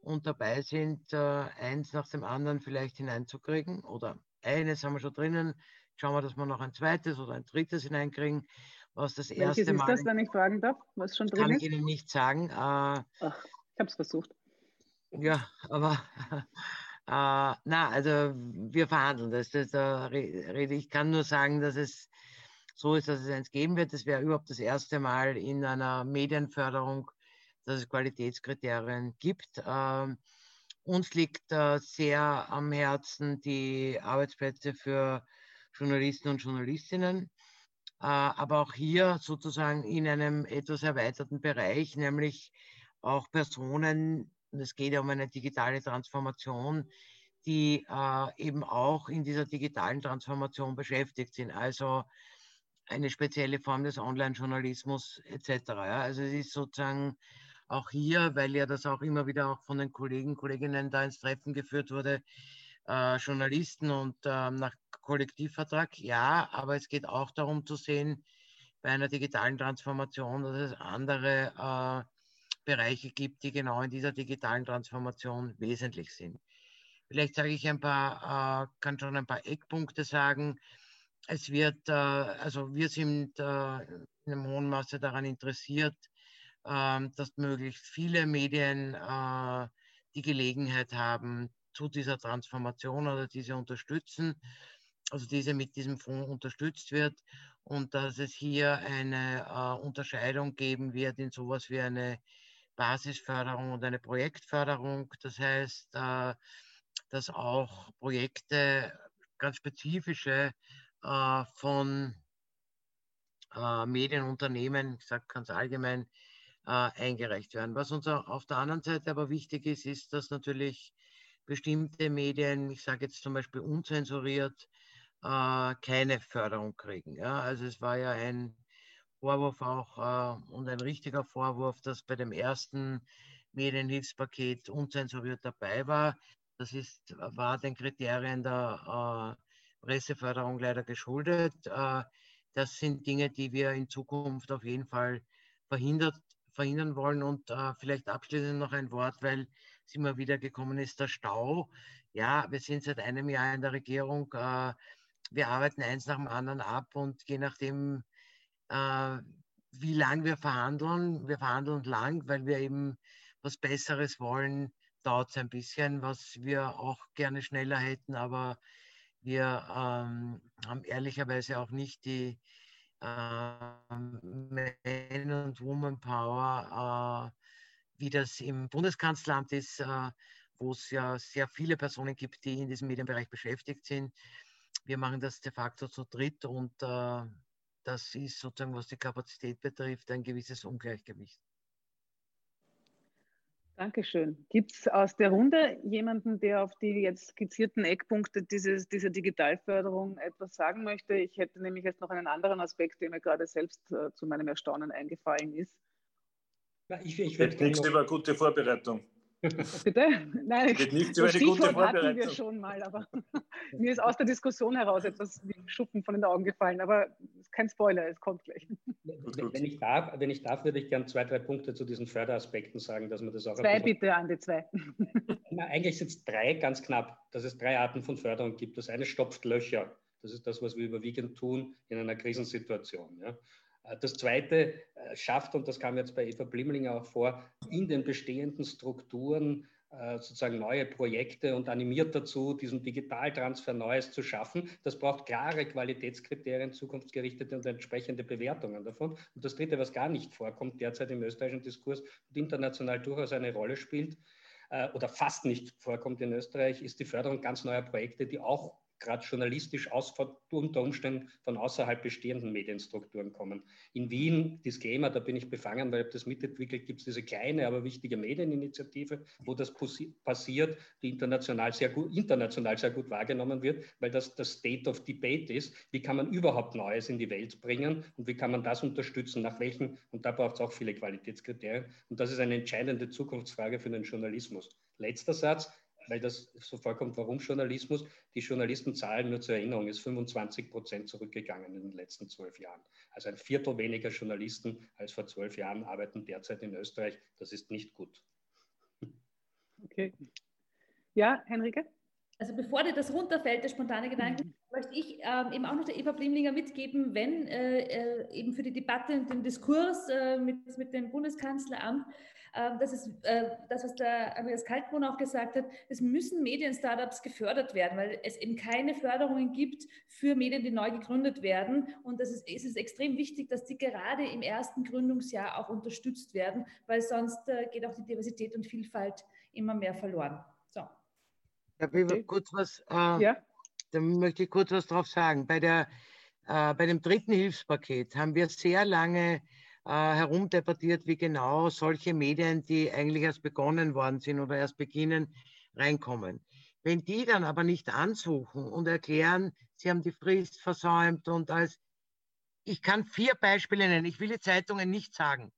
und dabei sind, äh, eins nach dem anderen vielleicht hineinzukriegen oder eines haben wir schon drinnen. Schauen wir, dass wir noch ein zweites oder ein drittes hineinkriegen. was das Welches erste ist Mal. das, wenn ich fragen darf, was schon drin kann ist? ich Ihnen nicht sagen. Äh, Ach, ich habe es versucht. ja, aber äh, na, also wir verhandeln das. das da rede ich kann nur sagen, dass es so ist, dass es eins geben wird. Das wäre überhaupt das erste Mal in einer Medienförderung, dass es Qualitätskriterien gibt. Ähm, uns liegt äh, sehr am Herzen die Arbeitsplätze für Journalisten und Journalistinnen, äh, aber auch hier sozusagen in einem etwas erweiterten Bereich, nämlich auch Personen, es geht ja um eine digitale Transformation, die äh, eben auch in dieser digitalen Transformation beschäftigt sind. Also eine spezielle Form des Online-Journalismus etc. Ja. Also es ist sozusagen auch hier, weil ja das auch immer wieder auch von den Kollegen, Kolleginnen da ins Treffen geführt wurde, äh, Journalisten und äh, nach Kollektivvertrag, ja, aber es geht auch darum zu sehen, bei einer digitalen Transformation, dass es andere äh, Bereiche gibt, die genau in dieser digitalen Transformation wesentlich sind. Vielleicht sage ich ein paar, äh, kann schon ein paar Eckpunkte sagen. Es wird, äh, also wir sind äh, in einem hohen Maße daran interessiert, ähm, dass möglichst viele Medien die Gelegenheit haben, zu dieser Transformation oder diese unterstützen, also diese mit diesem Fonds unterstützt wird und dass es hier eine äh, Unterscheidung geben wird in sowas wie eine Basisförderung und eine Projektförderung. Das heißt, äh, dass auch Projekte, ganz spezifische äh, von äh, Medienunternehmen, ich sage ganz allgemein, eingereicht werden. Was uns auf der anderen Seite aber wichtig ist, ist, dass natürlich bestimmte Medien, ich sage jetzt zum Beispiel unzensuriert, keine Förderung kriegen. Ja? Also es war ja ein Vorwurf auch äh, und ein richtiger Vorwurf, dass bei dem ersten Medienhilfspaket unzensuriert dabei war. Das ist, war den Kriterien der äh, Presseförderung leider geschuldet. Äh, das sind Dinge, die wir in Zukunft auf jeden Fall verhindert verhindern wollen. Und äh, vielleicht abschließend noch ein Wort, weil es immer wieder gekommen ist, der Stau. Ja, wir sind seit einem Jahr in der Regierung. Äh, wir arbeiten eins nach dem anderen ab und je nachdem, äh, wie lang wir verhandeln, wir verhandeln lang, weil wir eben was Besseres wollen, dauert es ein bisschen, was wir auch gerne schneller hätten, aber wir ähm, haben ehrlicherweise auch nicht die, ähm, Man- und Woman Power, äh, wie das im Bundeskanzleramt ist, äh, wo es ja sehr viele Personen gibt, die in diesem Medienbereich beschäftigt sind. Wir machen das de facto zu dritt und äh, das ist sozusagen, was die Kapazität betrifft, ein gewisses Ungleichgewicht. Dankeschön. Gibt es aus der Runde jemanden, der auf die jetzt skizzierten Eckpunkte dieses, dieser Digitalförderung etwas sagen möchte? Ich hätte nämlich jetzt noch einen anderen Aspekt, der mir gerade selbst äh, zu meinem Erstaunen eingefallen ist. Ja, ich, ich würde nichts über gute Vorbereitung. Bitte? Nein, Geht nichts über eine gute Vorbereitung. hatten wir schon mal, aber [laughs] mir ist aus der Diskussion heraus etwas wie Schuppen von den Augen gefallen, aber kein Spoiler, es kommt gleich. Wenn ich darf, wenn ich darf würde ich gerne zwei, drei Punkte zu diesen Förderaspekten sagen, dass man das auch... Zwei bitte, Andi, zwei. [laughs] Na, eigentlich sind es drei ganz knapp, dass es drei Arten von Förderung gibt. Das eine stopft Löcher. Das ist das, was wir überwiegend tun in einer Krisensituation. Ja. Das Zweite äh, schafft, und das kam jetzt bei Eva Blimlinger auch vor, in den bestehenden Strukturen äh, sozusagen neue Projekte und animiert dazu, diesen Digitaltransfer Neues zu schaffen. Das braucht klare Qualitätskriterien, zukunftsgerichtete und entsprechende Bewertungen davon. Und das Dritte, was gar nicht vorkommt derzeit im österreichischen Diskurs und international durchaus eine Rolle spielt, äh, oder fast nicht vorkommt in Österreich, ist die Förderung ganz neuer Projekte, die auch gerade journalistisch aus, unter Umständen von außerhalb bestehenden Medienstrukturen kommen. In Wien, Disclaimer, da bin ich befangen, weil ich das mitentwickelt, gibt es diese kleine, aber wichtige Medieninitiative, wo das passiert, die international sehr gut, international sehr gut wahrgenommen wird, weil das das State of Debate ist. Wie kann man überhaupt Neues in die Welt bringen und wie kann man das unterstützen? Nach welchen? Und da braucht es auch viele Qualitätskriterien. Und das ist eine entscheidende Zukunftsfrage für den Journalismus. Letzter Satz weil das so vorkommt, warum Journalismus? Die Journalistenzahlen, nur zur Erinnerung, ist 25 Prozent zurückgegangen in den letzten zwölf Jahren. Also ein Viertel weniger Journalisten als vor zwölf Jahren arbeiten derzeit in Österreich. Das ist nicht gut. Okay. Ja, Henrike? Also bevor dir das runterfällt, der spontane Gedanke, möchte ich ähm, eben auch noch der Eva Blimlinger mitgeben, wenn äh, äh, eben für die Debatte und den Diskurs äh, mit, mit dem Bundeskanzleramt, äh, das ist äh, das, was der Andreas Kaltbrunn auch gesagt hat, es müssen Medien-Startups gefördert werden, weil es eben keine Förderungen gibt für Medien, die neu gegründet werden. Und das ist, es ist extrem wichtig, dass die gerade im ersten Gründungsjahr auch unterstützt werden, weil sonst äh, geht auch die Diversität und Vielfalt immer mehr verloren. So. Darf ich kurz was äh, ja da möchte ich kurz was drauf sagen. Bei, der, äh, bei dem dritten Hilfspaket haben wir sehr lange äh, herumdebattiert, wie genau solche Medien, die eigentlich erst begonnen worden sind oder erst beginnen, reinkommen. Wenn die dann aber nicht ansuchen und erklären, sie haben die Frist versäumt und als ich kann vier Beispiele nennen. Ich will die Zeitungen nicht sagen.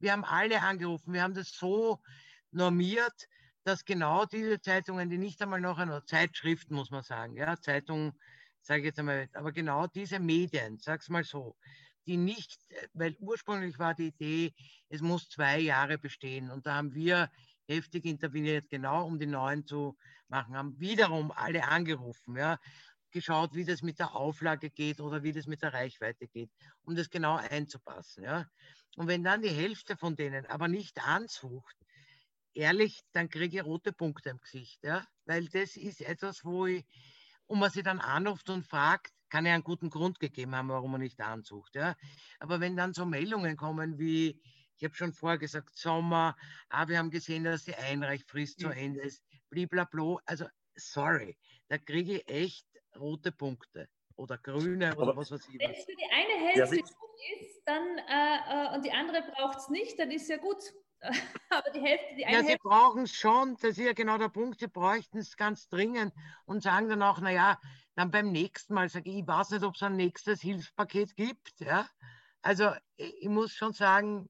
Wir haben alle angerufen. Wir haben das so normiert, dass genau diese Zeitungen, die nicht einmal noch einer Zeitschriften, muss man sagen, ja, Zeitungen, sage ich jetzt einmal, aber genau diese Medien, sag's mal so, die nicht, weil ursprünglich war die Idee, es muss zwei Jahre bestehen und da haben wir heftig interveniert, genau um die neuen zu machen, haben wiederum alle angerufen, ja, geschaut, wie das mit der Auflage geht oder wie das mit der Reichweite geht, um das genau einzupassen, ja. Und wenn dann die Hälfte von denen aber nicht ansucht, ehrlich, dann kriege ich rote Punkte im Gesicht. Ja? Weil das ist etwas, wo ich, und man sich dann anruft und fragt, kann er einen guten Grund gegeben haben, warum er nicht ansucht. Ja? Aber wenn dann so Meldungen kommen wie, ich habe schon vorher gesagt, Sommer, ah, wir haben gesehen, dass die Einreichfrist zu Ende ist, blablabla. Also, sorry, da kriege ich echt rote Punkte oder grüne oder was weiß ich. Wenn es für die eine Hälfte ja, gut ist dann, äh, äh, und die andere braucht es nicht, dann ist ja gut. [laughs] Aber die Hälfte, die eine Ja, sie brauchen es schon, das ist ja genau der Punkt, sie bräuchten es ganz dringend und sagen dann auch, naja, dann beim nächsten Mal sage ich, ich weiß nicht, ob es ein nächstes Hilfspaket gibt. Ja? Also ich muss schon sagen,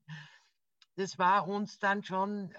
das war uns dann schon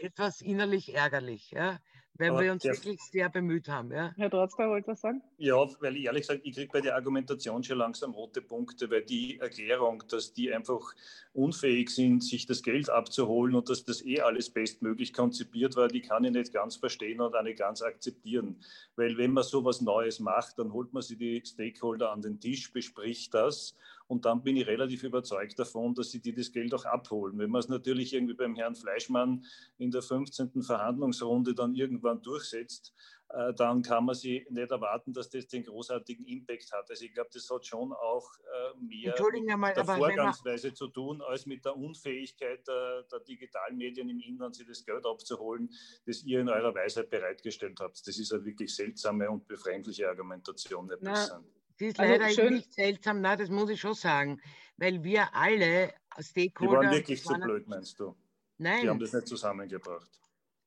etwas innerlich ärgerlich. Ja? Weil Aber wir uns wirklich sehr bemüht haben. Ja. Herr Trotzka wollte was sagen? Ja, weil ich ehrlich gesagt, ich kriege bei der Argumentation schon langsam rote Punkte, weil die Erklärung, dass die einfach unfähig sind, sich das Geld abzuholen und dass das eh alles bestmöglich konzipiert war, die kann ich nicht ganz verstehen und auch nicht ganz akzeptieren. Weil wenn man sowas Neues macht, dann holt man sich die Stakeholder an den Tisch, bespricht das und dann bin ich relativ überzeugt davon, dass sie die das Geld auch abholen. Wenn man es natürlich irgendwie beim Herrn Fleischmann in der 15. Verhandlungsrunde dann irgendwann durchsetzt, äh, dann kann man sie nicht erwarten, dass das den großartigen Impact hat. Also ich glaube, das hat schon auch äh, mehr mit der Vorgangsweise zu tun, als mit der Unfähigkeit der, der Digitalmedien im Inland, sie das Geld abzuholen, das ihr in eurer Weisheit bereitgestellt habt. Das ist eine wirklich seltsame und befremdliche Argumentation. Nicht Na, die ist also leider schön. nicht seltsam, nein, das muss ich schon sagen, weil wir alle Stakeholder... Die waren wirklich zu so blöd, meinst du? Nein. Die haben das nicht zusammengebracht.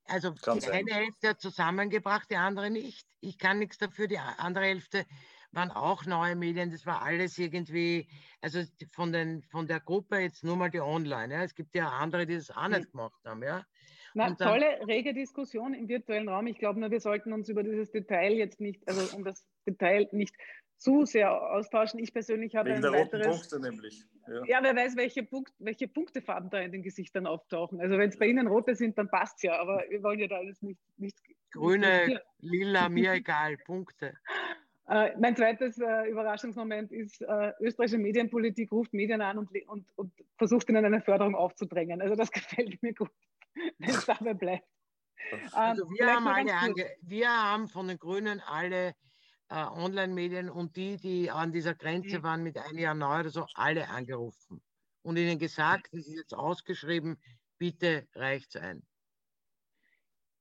Also kann die sein. eine Hälfte hat zusammengebracht, die andere nicht. Ich kann nichts dafür. Die andere Hälfte waren auch neue Medien. Das war alles irgendwie, also von, den, von der Gruppe jetzt nur mal die Online. Ja. Es gibt ja andere, die das auch nicht gemacht haben. Ja. Na, dann, tolle, rege Diskussion im virtuellen Raum. Ich glaube nur, wir sollten uns über dieses Detail jetzt nicht, also um das Detail nicht zu sehr austauschen. Ich persönlich habe Wegen ein weiteres. Punkte nämlich. Ja. ja, wer weiß, welche, Punkt, welche Punktefarben da in den Gesichtern auftauchen. Also wenn es bei Ihnen rote sind, dann passt es ja, aber wir wollen ja da alles nicht. nicht Grüne, nicht lila, mir [laughs] egal, Punkte. Äh, mein zweites äh, Überraschungsmoment ist, äh, österreichische Medienpolitik ruft Medien an und, und, und, versucht ihnen eine Förderung aufzudrängen. Also das [laughs] gefällt mir gut, wenn es dabei bleibt. Also ähm, wir, haben alle wir haben von den Grünen alle äh, Online-Medien und die, die an dieser Grenze mhm. waren mit einem Jahr neu oder so, alle angerufen und ihnen gesagt, das ist jetzt ausgeschrieben, bitte reicht es ein.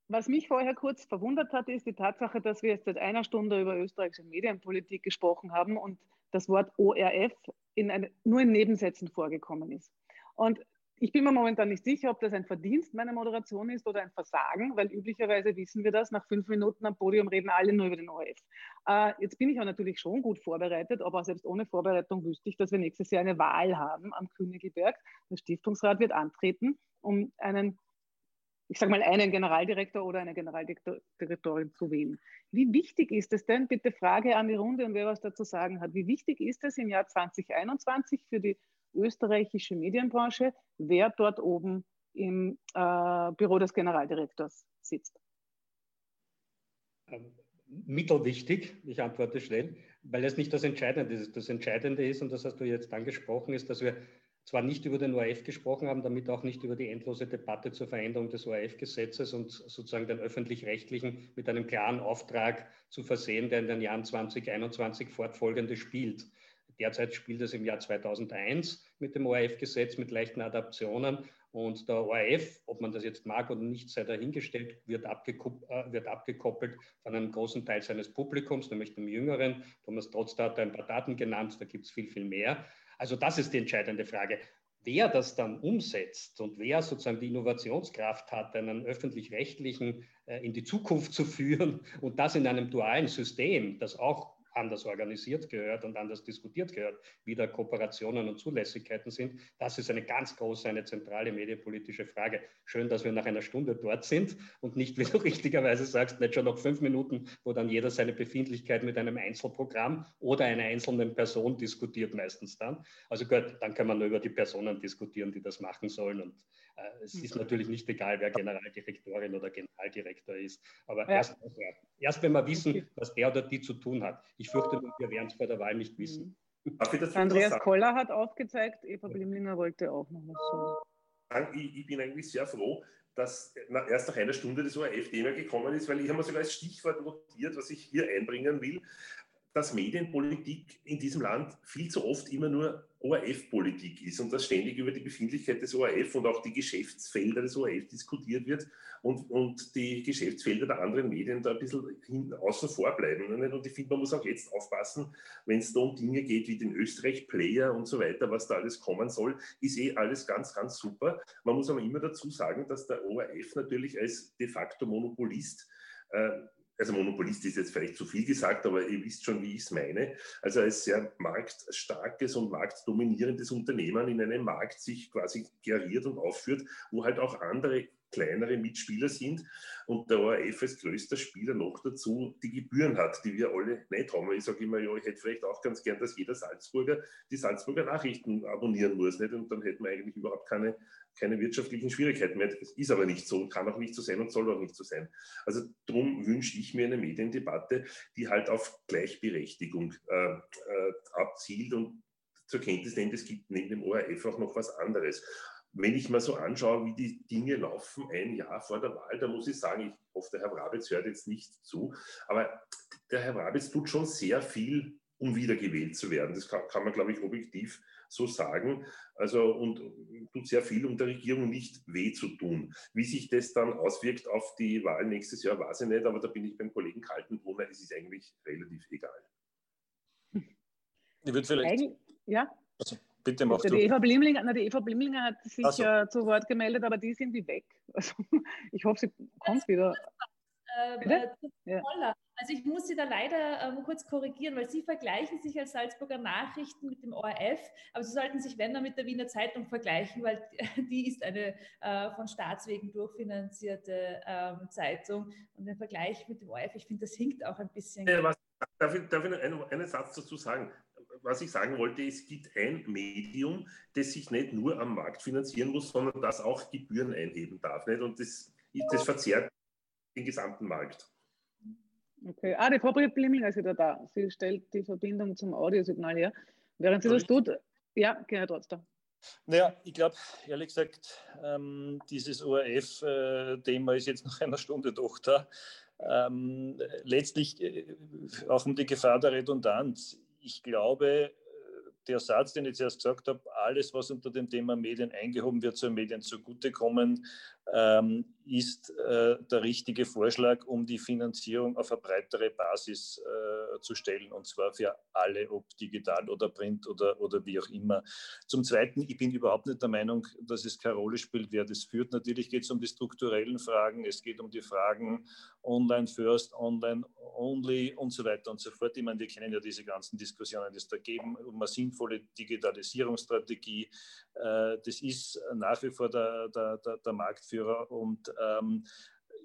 Was mich vorher kurz verwundert hat, ist die Tatsache, dass wir jetzt seit einer Stunde über österreichische Medienpolitik gesprochen haben und das Wort ORF in eine, nur in Nebensätzen vorgekommen ist. Und ich bin mir momentan nicht sicher, ob das ein Verdienst meiner Moderation ist oder ein Versagen, weil üblicherweise wissen wir das, nach fünf Minuten am Podium reden alle nur über den ORF. Äh, jetzt bin ich auch natürlich schon gut vorbereitet, aber selbst ohne Vorbereitung wüsste ich, dass wir nächstes Jahr eine Wahl haben am Königelberg. Der Stiftungsrat wird antreten, um einen, ich sage mal, einen Generaldirektor oder eine Generaldirektorin zu wählen. Wie wichtig ist es denn, bitte Frage an die Runde und wer was dazu sagen hat, wie wichtig ist es im Jahr 2021 für die österreichische Medienbranche, wer dort oben im äh, Büro des Generaldirektors sitzt. Ähm, mittelwichtig, ich antworte schnell. weil es nicht das Entscheidende ist. Das Entscheidende ist, und das hast du jetzt angesprochen, ist, dass wir zwar nicht über den ORF gesprochen haben, damit auch nicht über die endlose Debatte zur Veränderung des ORF-Gesetzes und sozusagen den öffentlich-rechtlichen mit einem klaren Auftrag zu versehen, der in den Jahren 2021 fortfolgende spielt. Derzeit spielt es im Jahr 2001 mit dem ORF-Gesetz mit leichten Adaptionen und der ORF, ob man das jetzt mag oder nicht, sei dahingestellt, wird, äh, wird abgekoppelt von einem großen Teil seines Publikums, nämlich dem Jüngeren. Thomas Trotz hat ein paar Daten genannt, da gibt es viel, viel mehr. Also das ist die entscheidende Frage. Wer das dann umsetzt und wer sozusagen die Innovationskraft hat, einen öffentlich-rechtlichen äh, in die Zukunft zu führen und das in einem dualen System, das auch anders organisiert gehört und anders diskutiert gehört, wie da Kooperationen und Zulässigkeiten sind. Das ist eine ganz große, eine zentrale medienpolitische Frage. Schön, dass wir nach einer Stunde dort sind und nicht, wie du [laughs] richtigerweise sagst, nicht schon noch fünf Minuten, wo dann jeder seine Befindlichkeit mit einem Einzelprogramm oder einer einzelnen Person diskutiert, meistens dann. Also gut, dann kann man nur über die Personen diskutieren, die das machen sollen. Und es ist mhm. natürlich nicht egal, wer Generaldirektorin oder Generaldirektor ist. Aber ja. erst, erst, wenn wir wissen, was der oder die zu tun hat. Ich fürchte, wir werden es bei der Wahl nicht wissen. Mhm. [laughs] Andreas Koller hat aufgezeigt, Eva Blimlinger wollte auch noch was sagen. Ich, ich bin eigentlich sehr froh, dass na, erst nach einer Stunde das ORF-Thema gekommen ist, weil ich habe mir sogar als Stichwort notiert, was ich hier einbringen will dass Medienpolitik in diesem Land viel zu oft immer nur ORF-Politik ist und dass ständig über die Befindlichkeit des ORF und auch die Geschäftsfelder des ORF diskutiert wird und, und die Geschäftsfelder der anderen Medien da ein bisschen hin, außen vor bleiben. Und ich finde, man muss auch jetzt aufpassen, wenn es da um Dinge geht wie den Österreich-Player und so weiter, was da alles kommen soll, ist eh alles ganz, ganz super. Man muss aber immer dazu sagen, dass der ORF natürlich als de facto Monopolist äh, also Monopolist ist jetzt vielleicht zu viel gesagt, aber ihr wisst schon, wie ich es meine. Also als sehr marktstarkes und marktdominierendes Unternehmen in einem Markt sich quasi geriert und aufführt, wo halt auch andere kleinere Mitspieler sind und der ORF als größter Spieler noch dazu die Gebühren hat, die wir alle nicht haben. Ich sage immer, ja, ich hätte vielleicht auch ganz gern, dass jeder Salzburger die Salzburger Nachrichten abonnieren muss. Nicht? Und dann hätten wir eigentlich überhaupt keine keine wirtschaftlichen Schwierigkeiten mehr. Das ist aber nicht so, kann auch nicht so sein und soll auch nicht so sein. Also darum wünsche ich mir eine Mediendebatte, die halt auf Gleichberechtigung äh, äh, abzielt und zur Kenntnis nimmt, es gibt neben dem ORF auch noch was anderes. Wenn ich mal so anschaue, wie die Dinge laufen, ein Jahr vor der Wahl, da muss ich sagen, ich hoffe, der Herr Wrabetz hört jetzt nicht zu, aber der Herr Wrabetz tut schon sehr viel, um wiedergewählt zu werden. Das kann, kann man, glaube ich, objektiv so sagen. Also und tut sehr viel, um der Regierung nicht weh zu tun. Wie sich das dann auswirkt auf die Wahl nächstes Jahr, weiß ich nicht, aber da bin ich beim Kollegen Kaltenbrunner, es ist eigentlich relativ egal. Ich würde vielleicht. Eig ja. Also, bitte mach die du. Eva Blimlinger, na, die Eva Blimlinger hat sich so. äh, zu Wort gemeldet, aber die sind die weg. [laughs] Also, ich hoffe, sie kommt wieder. Äh, äh, ja. Also ich muss Sie da leider ähm, kurz korrigieren, weil Sie vergleichen sich als Salzburger Nachrichten mit dem ORF, aber Sie sollten sich, wenn dann, mit der Wiener Zeitung vergleichen, weil [laughs] die ist eine äh, von Staatswegen durchfinanzierte ähm, Zeitung. Und den Vergleich mit dem ORF, ich finde, das hinkt auch ein bisschen. Ja, was, darf, ich, darf ich einen, einen Satz dazu sagen? was ich sagen wollte, es gibt ein Medium, das sich nicht nur am Markt finanzieren muss, sondern das auch Gebühren einheben darf. Nicht? Und das, das verzerrt den gesamten Markt. Okay. Ah, die Frau Blimling ist wieder da. Sie stellt die Verbindung zum Audiosignal her. Während sie das tut, ja, gerne trotzdem. Naja, ich glaube, ehrlich gesagt, ähm, dieses ORF-Thema ist jetzt nach einer Stunde doch da. Ähm, letztlich äh, auch um die Gefahr der Redundanz. Ich glaube, der Satz, den ich zuerst gesagt habe, alles, was unter dem Thema Medien eingehoben wird, soll Medien zugutekommen, ähm, ist äh, der richtige Vorschlag, um die Finanzierung auf eine breitere Basis äh, zu stellen, und zwar für alle, ob digital oder print oder, oder wie auch immer. Zum Zweiten, ich bin überhaupt nicht der Meinung, dass es keine Rolle spielt, wer das führt. Natürlich geht es um die strukturellen Fragen, es geht um die Fragen online first, online only und so weiter und so fort. Ich meine, wir kennen ja diese ganzen Diskussionen, die es da geben, um eine sinnvolle Digitalisierungsstrategie. Äh, das ist nach wie vor der, der, der, der Marktführer und ähm,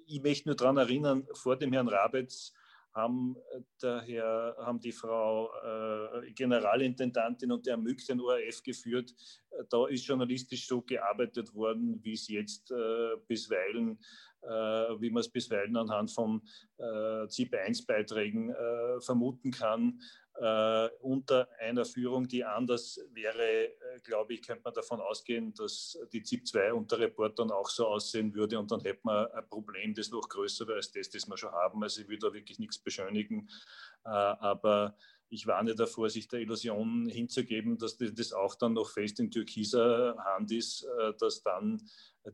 ich möchte nur daran erinnern, vor dem Herrn Rabetz haben, der Herr, haben die Frau äh, Generalintendantin und der Mück den ORF geführt. Da ist journalistisch so gearbeitet worden, wie es jetzt äh, bisweilen, äh, wie man es bisweilen anhand von äh, ZIP 1-Beiträgen äh, vermuten kann. Äh, unter einer Führung, die anders wäre, äh, glaube ich, könnte man davon ausgehen, dass die ZIP 2 unter Reportern auch so aussehen würde und dann hätte man ein Problem, das noch größer wäre als das, das wir schon haben. Also ich will da wirklich nichts beschönigen, äh, aber ich warne davor, sich der Illusion hinzugeben, dass das auch dann noch fest in türkiser Hand ist, äh, dass dann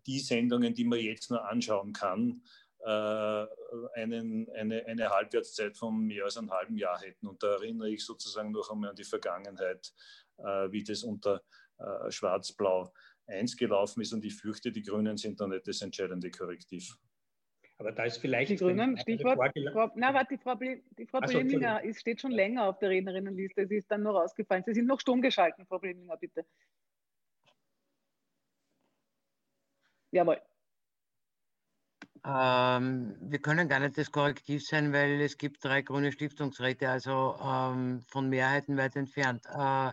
die Sendungen, die man jetzt nur anschauen kann, einen, eine, eine Halbwertszeit von mehr als einem halben Jahr hätten. Und da erinnere ich sozusagen noch einmal an die Vergangenheit, äh, wie das unter äh, Schwarz-Blau 1 gelaufen ist. Und ich fürchte, die Grünen sind da nicht das entscheidende Korrektiv. Aber da ist vielleicht. Die Grünen, Stichwort. Frau, na, warte, die Frau, die Frau so, Bleminger ist, steht schon länger auf der Rednerinnenliste. Sie ist dann nur rausgefallen. Sie sind noch stumm geschalten, Frau Bleminger, bitte. Jawohl. Ähm, wir können gar nicht das Korrektiv sein, weil es gibt drei grüne Stiftungsräte, also ähm, von Mehrheiten weit entfernt. Äh,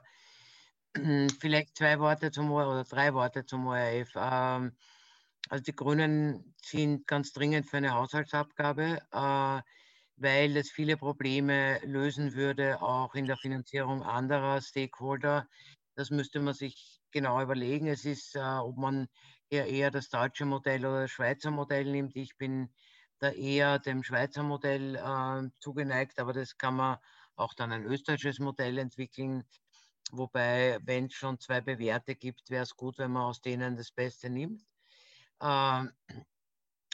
[clears throat] vielleicht zwei Worte zum oder drei Worte zum ORF. Ähm, also die Grünen sind ganz dringend für eine Haushaltsabgabe, äh, weil es viele Probleme lösen würde, auch in der Finanzierung anderer Stakeholder. Das müsste man sich genau überlegen. Es ist, äh, ob man eher, eher das deutsche Modell oder das Schweizer Modell nimmt. Ich bin da eher dem Schweizer Modell äh, zugeneigt, aber das kann man auch dann ein österreichisches Modell entwickeln. Wobei, wenn es schon zwei Bewährte gibt, wäre es gut, wenn man aus denen das Beste nimmt. Äh,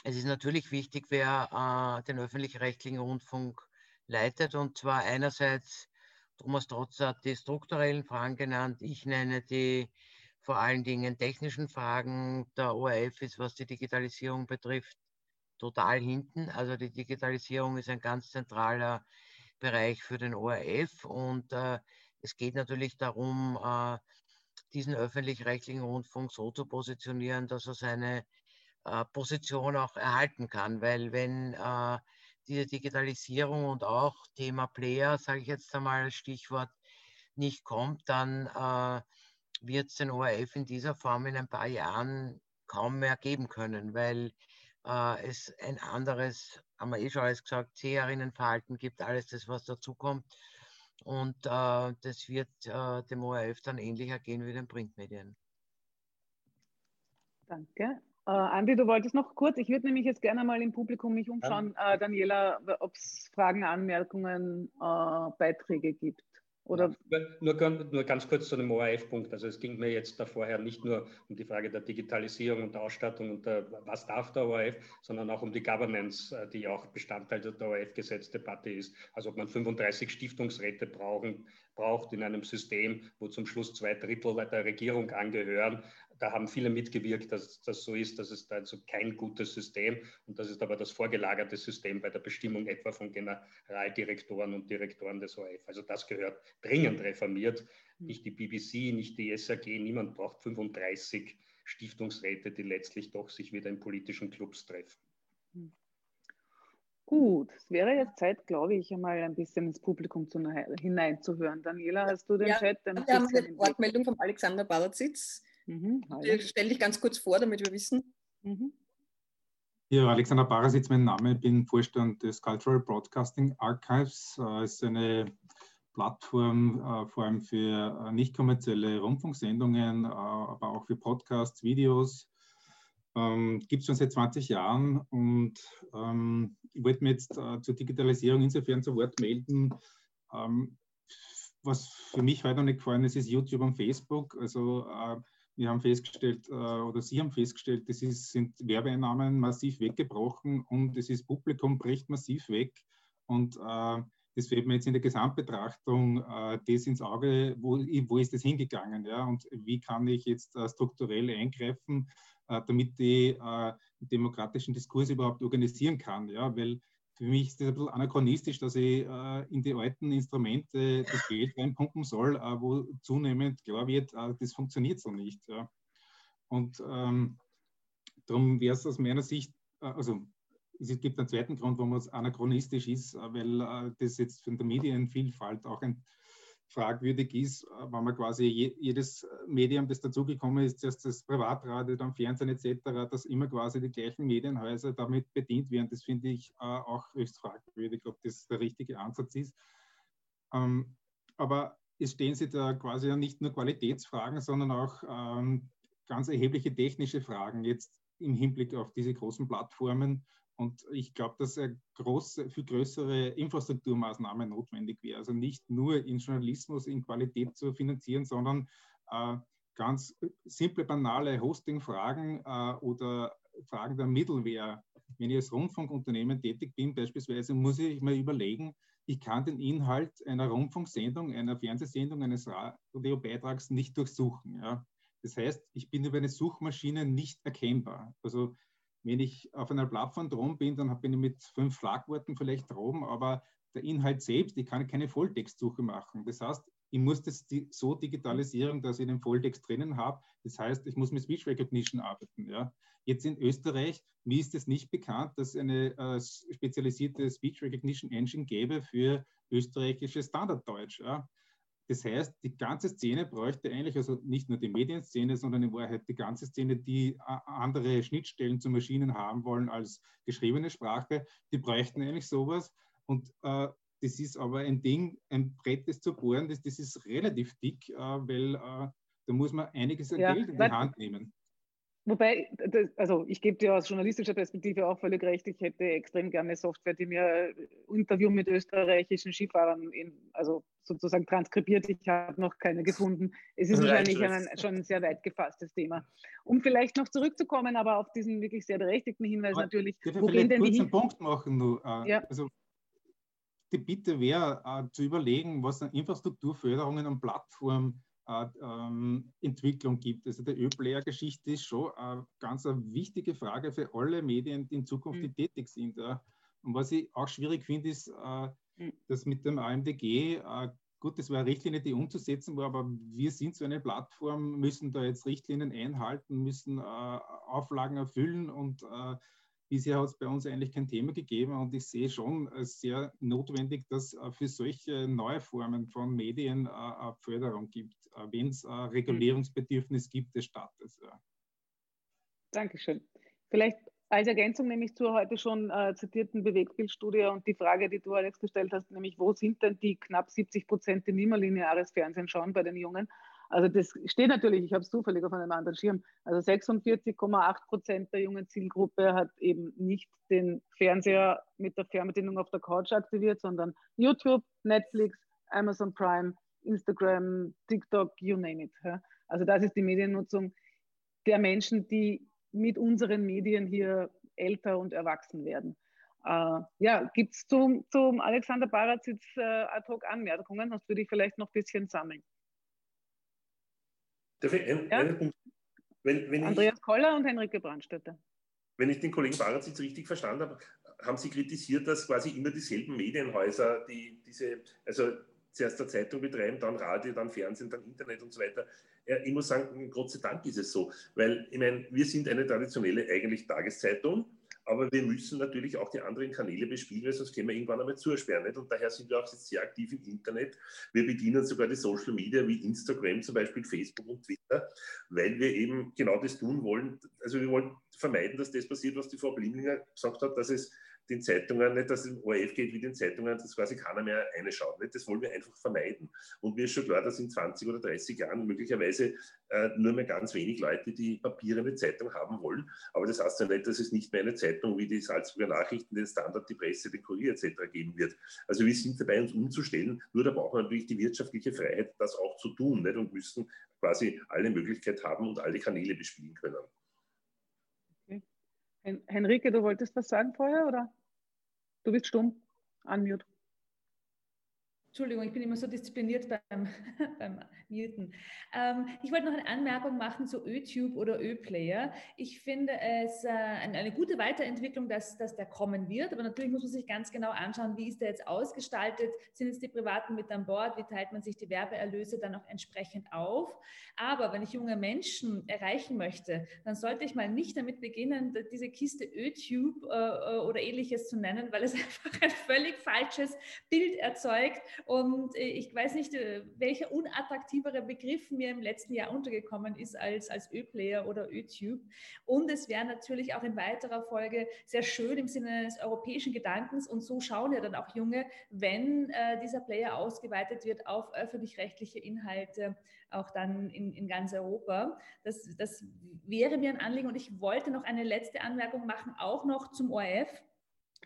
es ist natürlich wichtig, wer äh, den öffentlich-rechtlichen Rundfunk leitet. Und zwar einerseits, Thomas Trotz hat die strukturellen Fragen genannt. Ich nenne die vor allen Dingen technischen Fragen. Der ORF ist, was die Digitalisierung betrifft, total hinten. Also die Digitalisierung ist ein ganz zentraler Bereich für den ORF und äh, es geht natürlich darum, äh, diesen öffentlich-rechtlichen Rundfunk so zu positionieren, dass er seine äh, Position auch erhalten kann, weil wenn äh, diese Digitalisierung und auch Thema Player, sage ich jetzt einmal als Stichwort, nicht kommt, dann äh, wird es den ORF in dieser Form in ein paar Jahren kaum mehr geben können, weil äh, es ein anderes, haben wir eh schon alles gesagt, Seherinnenverhalten gibt, alles das, was dazukommt. Und äh, das wird äh, dem ORF dann ähnlich ergehen wie den Printmedien. Danke. Uh, Andi, du wolltest noch kurz, ich würde nämlich jetzt gerne mal im Publikum mich umschauen, uh, Daniela, ob es Fragen, Anmerkungen, uh, Beiträge gibt. Oder? Nur, nur, ganz kurz zu dem ORF-Punkt. Also es ging mir jetzt da vorher nicht nur um die Frage der Digitalisierung und der Ausstattung und der, was darf der ORF, sondern auch um die Governance, äh, die auch Bestandteil der ORF-Gesetzdebatte ist. Also ob man 35 Stiftungsräte brauchen, braucht in einem System, wo zum Schluss zwei Drittel der Regierung angehören da haben viele mitgewirkt, dass das so ist. Das ist also kein gutes System. Und das ist aber das vorgelagerte System bei der Bestimmung etwa von Generaldirektoren und Direktoren des ORF. Also das gehört dringend reformiert. Nicht die BBC, nicht die SAG. Niemand braucht 35 Stiftungsräte, die letztlich doch sich wieder in politischen Clubs treffen. Gut, es wäre jetzt Zeit, glaube ich, einmal ein bisschen ins Publikum zu, hineinzuhören. Daniela, hast du den ja, Chat? Wir haben eine Wortmeldung von Alexander Barazitz. Mhm, Stell dich ganz kurz vor, damit wir wissen. Mhm. Ja, Alexander Barasitz, mein Name, ich bin Vorstand des Cultural Broadcasting Archives. Äh, es ist eine Plattform äh, vor allem für äh, nicht kommerzielle Rundfunksendungen, aber auch für Podcasts, Videos. Ähm, Gibt es schon seit 20 Jahren und ähm, ich wollte mir jetzt äh, zur Digitalisierung insofern zu Wort melden. Ähm, was für mich heute noch nicht gefallen ist, ist YouTube und Facebook. Also äh, wir haben festgestellt, äh, oder Sie haben festgestellt, ist, sind Werbeeinnahmen massiv weggebrochen und das ist Publikum bricht massiv weg. Und äh, das fällt mir jetzt in der Gesamtbetrachtung äh, das ins Auge, wo, wo ist das hingegangen? Ja? Und wie kann ich jetzt äh, strukturell eingreifen, äh, damit ich äh, demokratischen Diskurs überhaupt organisieren kann? Ja? Weil für mich ist das ein bisschen anachronistisch, dass ich äh, in die alten Instrumente das Geld reinpumpen soll, äh, wo zunehmend klar wird, äh, das funktioniert so nicht. Ja. Und ähm, darum wäre es aus meiner Sicht, äh, also es gibt einen zweiten Grund, warum es anachronistisch ist, äh, weil äh, das jetzt von der Medienvielfalt auch ein fragwürdig ist, wenn man quasi jedes Medium, das dazugekommen ist, erst das Privatradio, dann Fernsehen etc., dass immer quasi die gleichen Medienhäuser damit bedient werden. Das finde ich äh, auch höchst fragwürdig, ob das der richtige Ansatz ist. Ähm, aber es stehen sich da quasi nicht nur Qualitätsfragen, sondern auch ähm, ganz erhebliche technische Fragen jetzt im Hinblick auf diese großen Plattformen. Und ich glaube, dass eine große, viel größere Infrastrukturmaßnahme notwendig wäre. Also nicht nur in Journalismus in Qualität zu finanzieren, sondern äh, ganz simple, banale Hosting-Fragen äh, oder Fragen der Middleware. Wenn ich als Rundfunkunternehmen tätig bin, beispielsweise, muss ich mir überlegen, ich kann den Inhalt einer Rundfunksendung, einer Fernsehsendung, eines Radiobeitrags nicht durchsuchen. Ja. Das heißt, ich bin über eine Suchmaschine nicht erkennbar. Also wenn ich auf einer Plattform drum bin, dann bin ich mit fünf Schlagworten vielleicht drum, aber der Inhalt selbst, ich kann keine Volltextsuche machen. Das heißt, ich muss das so digitalisieren, dass ich den Volltext drinnen habe. Das heißt, ich muss mit Speech Recognition arbeiten. Ja. Jetzt in Österreich, mir ist es nicht bekannt, dass es eine äh, spezialisierte Speech Recognition Engine gäbe für österreichisches Standarddeutsch. Ja. Das heißt, die ganze Szene bräuchte eigentlich, also nicht nur die Medienszene, sondern in Wahrheit die ganze Szene, die äh, andere Schnittstellen zu Maschinen haben wollen als geschriebene Sprache, die bräuchten eigentlich sowas. Und äh, das ist aber ein Ding, ein Brett, das zu bohren, das, das ist relativ dick, äh, weil äh, da muss man einiges an ja, Geld in die Hand nehmen. Wobei, das, also ich gebe dir aus journalistischer Perspektive auch völlig recht, ich hätte extrem gerne Software, die mir Interview mit österreichischen Skifahrern in, also sozusagen transkribiert. Ich habe noch keine gefunden. Es ist wahrscheinlich ein, schon ein sehr weit gefasstes Thema. Um vielleicht noch zurückzukommen, aber auf diesen wirklich sehr berechtigten Hinweis aber natürlich. Wo denn die einen Punkt machen? Nur, äh, ja. Also die Bitte wäre äh, zu überlegen, was an Infrastrukturförderungen und Plattformen äh, Entwicklung gibt. Also die Ö-Player-Geschichte ist schon eine ganz eine wichtige Frage für alle Medien, die in Zukunft mhm. tätig sind. Und was ich auch schwierig finde, ist, äh, mhm. dass mit dem AMDG, äh, gut, das war eine Richtlinie, die umzusetzen war, aber wir sind so eine Plattform, müssen da jetzt Richtlinien einhalten, müssen äh, Auflagen erfüllen und Bisher hat es bei uns eigentlich kein Thema gegeben und ich sehe schon sehr notwendig, dass für solche neue Formen von Medien eine Förderung gibt, wenn es Regulierungsbedürfnis gibt des Staates. Dankeschön. Vielleicht als Ergänzung nämlich zur heute schon äh, zitierten Bewegtbildstudie und die Frage, die du, Alex, gestellt hast, nämlich wo sind denn die knapp 70 Prozent, die nicht mehr lineares Fernsehen schauen bei den Jungen? Also das steht natürlich, ich habe es zufällig auf einem anderen Schirm. Also 46,8 Prozent der jungen Zielgruppe hat eben nicht den Fernseher mit der Fernbedienung auf der Couch aktiviert, sondern YouTube, Netflix, Amazon Prime, Instagram, TikTok, you name it. Also das ist die Mediennutzung der Menschen, die mit unseren Medien hier älter und erwachsen werden. Uh, ja, gibt es zum, zum Alexander Barazitz uh, ad hoc Anmerkungen? Das würde ich vielleicht noch ein bisschen sammeln. Darf ich ein, ja? Wenn, wenn Andreas ich, Koller und Henrike Brandstätter. Wenn ich den Kollegen Baratz richtig verstanden habe, haben Sie kritisiert, dass quasi immer dieselben Medienhäuser, die diese, also zuerst der Zeitung betreiben, dann Radio, dann Fernsehen, dann Internet und so weiter. Ich muss sagen, Gott sei Dank ist es so, weil ich meine, wir sind eine traditionelle eigentlich Tageszeitung aber wir müssen natürlich auch die anderen Kanäle bespielen, weil sonst können wir irgendwann einmal zusperren. Nicht? Und daher sind wir auch sehr aktiv im Internet. Wir bedienen sogar die Social Media wie Instagram, zum Beispiel Facebook und Twitter, weil wir eben genau das tun wollen. Also wir wollen vermeiden, dass das passiert, was die Frau Blimlinger gesagt hat, dass es den Zeitungen, nicht, dass es im ORF geht wie den Zeitungen, dass quasi keiner mehr reinschaut. Nicht? Das wollen wir einfach vermeiden. Und mir ist schon klar, dass in 20 oder 30 Jahren möglicherweise äh, nur mehr ganz wenig Leute die papierende Zeitung haben wollen. Aber das heißt ja nicht, dass es nicht mehr eine Zeitung wie die Salzburger Nachrichten, den Standard, die Presse, den Kurier etc. geben wird. Also wir sind dabei, uns umzustellen. Nur da brauchen wir natürlich die wirtschaftliche Freiheit, das auch zu tun nicht? und müssen quasi alle Möglichkeit haben und alle Kanäle bespielen können. Henrike, du wolltest was sagen vorher, oder? Du bist stumm. Unmute. Entschuldigung, ich bin immer so diszipliniert beim, [laughs] beim Muten. Ähm, ich wollte noch eine Anmerkung machen zu YouTube oder Ö-Player. Ich finde es äh, eine, gute Weiterentwicklung, dass, dass der kommen wird, aber natürlich muss man sich ganz genau anschauen, wie ist der jetzt ausgestaltet? Sind jetzt die Privaten mit an Bord? Wie teilt man sich die Werbeerlöse dann auch entsprechend auf? Aber wenn ich junge Menschen erreichen möchte, dann sollte ich mal nicht damit beginnen, diese Kiste YouTube äh, äh oder ähnliches zu nennen, weil es [laughs] einfach ein völlig falsches Bild erzeugt und äh, ich weiß nicht, äh, welcher unattraktive attraktiverer Begriff mir im letzten Jahr untergekommen ist als, als Ö-Player oder Ö-Tube. Und es wäre natürlich auch in weiterer Folge sehr schön im Sinne des europäischen Gedankens und so schauen ja dann auch Junge, wenn äh, dieser Player ausgeweitet wird auf öffentlich-rechtliche Inhalte, auch dann in, in ganz Europa. Das, das wäre mir ein Anliegen und ich wollte noch eine letzte Anmerkung machen, auch noch zum ORF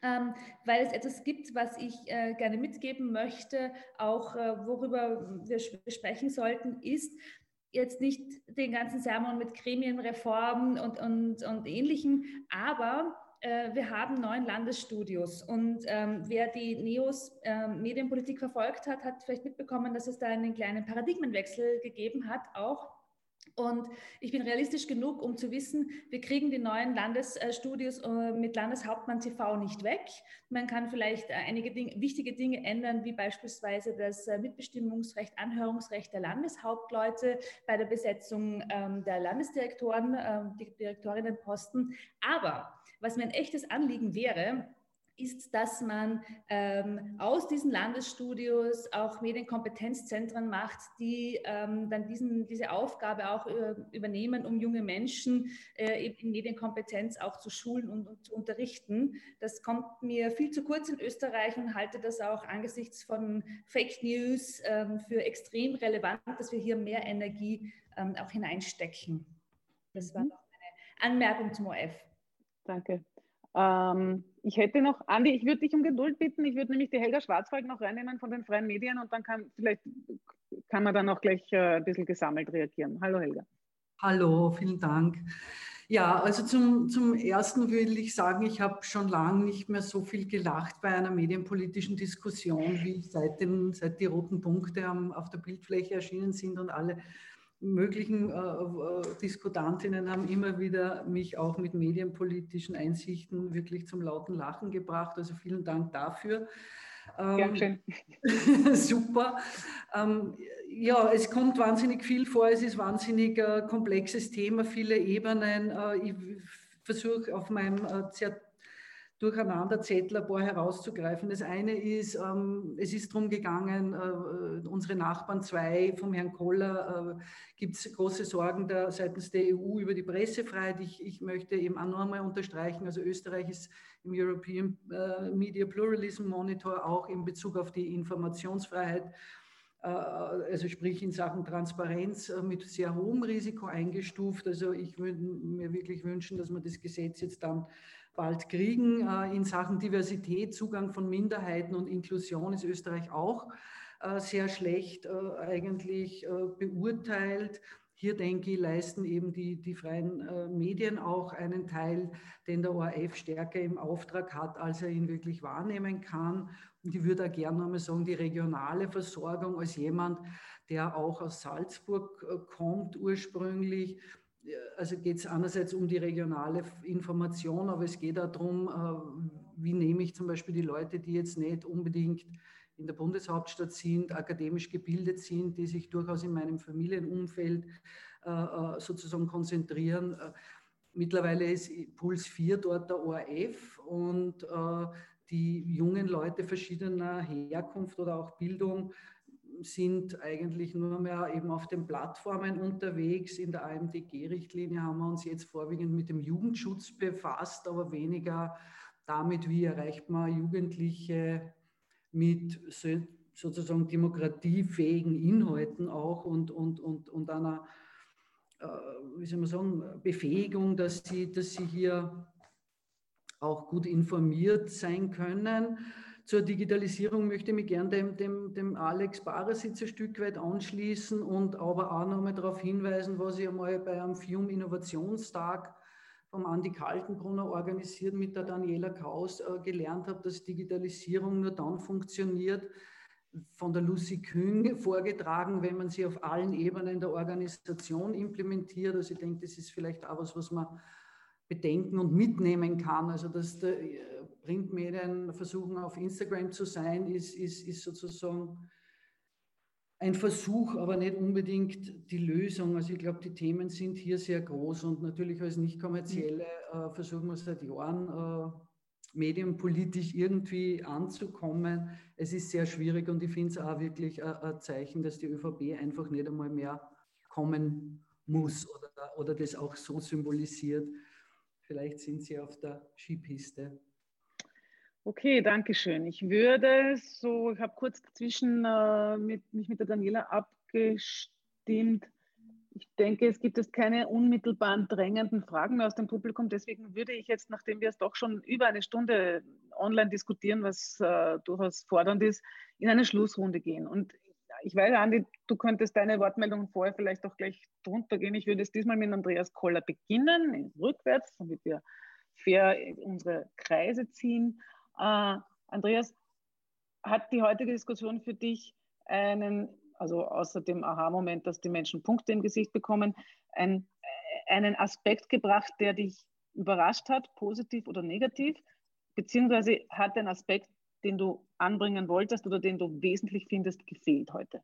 ähm, weil es etwas gibt, was ich äh, gerne mitgeben möchte, auch äh, worüber wir sprechen sollten, ist, jetzt nicht den ganzen Sermon mit Gremienreformen und, und, und Ähnlichem, aber äh, wir haben neun Landesstudios und ähm, wer die NEOS äh, Medienpolitik verfolgt hat, hat vielleicht mitbekommen, dass es da einen kleinen Paradigmenwechsel gegeben hat, auch und ich bin realistisch genug, um zu wissen, wir kriegen die neuen Landesstudios äh, mit Landeshauptmann TV nicht weg. Man kann vielleicht äh, einige Dinge, wichtige Dinge ändern, wie beispielsweise das äh, Mitbestimmungsrecht, Anhörungsrecht der Landeshauptleute bei der Besetzung ähm, der Landesdirektoren, ähm, Direktorinnenposten. Aber was mir ein echtes Anliegen wäre, ist, dass man ähm, aus diesen Landesstudios auch Medienkompetenzzentren macht, die ähm, dann diesen, diese Aufgabe auch äh, übernehmen, um junge Menschen äh, in Medienkompetenz auch zu schulen und, und, zu unterrichten. Das kommt mir viel zu kurz in Österreich und halte das auch angesichts von Fake News ähm, für extrem relevant, dass wir hier mehr Energie ähm, auch hineinstecken. Das war mhm. noch eine Anmerkung zum OF. Danke. Ähm, ich hätte noch, Andi, ich würde dich um Geduld bitten. Ich würde nämlich die Helga Schwarzwald noch reinnehmen von den freien Medien und dann kann vielleicht kann man dann auch gleich äh, ein bisschen gesammelt reagieren. Hallo Helga. Hallo, vielen Dank. Ja, also zum, zum Ersten will ich sagen, ich habe schon lange nicht mehr so viel gelacht bei einer medienpolitischen Diskussion, wie seit, den, seit die roten Punkte auf der Bildfläche erschienen sind und alle möglichen äh, äh, Diskutantinnen haben immer wieder mich auch mit medienpolitischen Einsichten wirklich zum lauten Lachen gebracht. Also vielen Dank dafür. Ähm, schön. [laughs] super. Ähm, ja, es kommt wahnsinnig viel vor. Es ist wahnsinnig äh, komplexes Thema, viele Ebenen. Äh, ich versuche auf meinem äh, sehr Durcheinanderzettel ein paar herauszugreifen. Das eine ist, ähm, es ist darum gegangen, äh, unsere Nachbarn zwei vom Herrn Koller äh, gibt es große Sorgen der, seitens der EU über die Pressefreiheit. Ich, ich möchte eben auch noch einmal unterstreichen, also Österreich ist im European äh, Media Pluralism Monitor auch in Bezug auf die Informationsfreiheit äh, also sprich in Sachen Transparenz äh, mit sehr hohem Risiko eingestuft. Also ich würde mir wirklich wünschen, dass man das Gesetz jetzt dann bald kriegen. Äh, in Sachen Diversität, Zugang von Minderheiten und Inklusion ist Österreich auch äh, sehr schlecht äh, eigentlich beurteilt. Hier denke ich, leisten eben die, die freien Medien auch einen Teil, den der ORF stärker im Auftrag hat, als er ihn wirklich wahrnehmen kann. Und ich würde auch gerne nochmal sagen, die regionale Versorgung als jemand, der auch aus Salzburg kommt ursprünglich, also geht es einerseits um die regionale Information, aber es geht auch darum, äh, wie nehme ich zum Beispiel die Leute, die jetzt nicht unbedingt in der Bundeshauptstadt sind, akademisch gebildet sind, die sich durchaus in meinem Familienumfeld äh, äh, sozusagen konzentrieren. Mittlerweile ist Puls 4 dort der ORF und die jungen Leute verschiedener Herkunft oder auch Bildung sind eigentlich nur mehr eben auf den Plattformen unterwegs. In der AMDG-Richtlinie haben wir uns jetzt vorwiegend mit dem Jugendschutz befasst, aber weniger damit, wie erreicht man Jugendliche mit sozusagen demokratiefähigen Inhalten auch und, und, und, und einer, äh, wie soll man sagen, Befähigung, dass sie, dass sie hier auch gut informiert sein können zur Digitalisierung möchte ich mich gerne dem, dem, dem Alex Barasitz ein Stück weit anschließen und aber auch nochmal darauf hinweisen, was ich einmal bei einem FIUM Innovationstag vom Andi Kaltenbrunner organisiert mit der Daniela Kaus äh, gelernt habe, dass Digitalisierung nur dann funktioniert, von der Lucy Küng vorgetragen, wenn man sie auf allen Ebenen der Organisation implementiert. Also ich denke, das ist vielleicht auch was, was man bedenken und mitnehmen kann. Also dass der äh, Printmedien versuchen auf Instagram zu sein, ist, ist, ist sozusagen ein Versuch, aber nicht unbedingt die Lösung. Also ich glaube, die Themen sind hier sehr groß und natürlich als nicht kommerzielle äh, versuchen wir seit Jahren medienpolitisch irgendwie anzukommen. Es ist sehr schwierig und ich finde es auch wirklich ein, ein, Zeichen, dass die ÖVP einfach nicht einmal mehr kommen muss oder, oder das auch so symbolisiert. Vielleicht sind sie auf der Skipiste. Okay, danke schön. Ich würde so, ich habe kurz dazwischen äh, mit, mich mit der Daniela abgestimmt. Ich denke, es gibt jetzt keine unmittelbaren drängenden Fragen mehr aus dem Publikum. Deswegen würde ich jetzt, nachdem wir es doch schon über eine Stunde online diskutieren, was äh, durchaus fordernd ist, in eine Schlussrunde gehen. Und ich weiß, Andi, du könntest deine Wortmeldungen vorher vielleicht auch gleich drunter gehen. Ich würde es diesmal mit Andreas Koller beginnen, rückwärts, damit wir fair unsere Kreise ziehen. Äh, Andreas, hat die heutige Diskussion für dich einen also außer dem Aha-Moment, dass die Menschen Punkte im Gesicht bekommen, ein, einen Aspekt gebracht, der dich überrascht hat, positiv oder negativ, beziehungsweise hat ein Aspekt, den du anbringen wolltest oder den du wesentlich findest, gefehlt heute?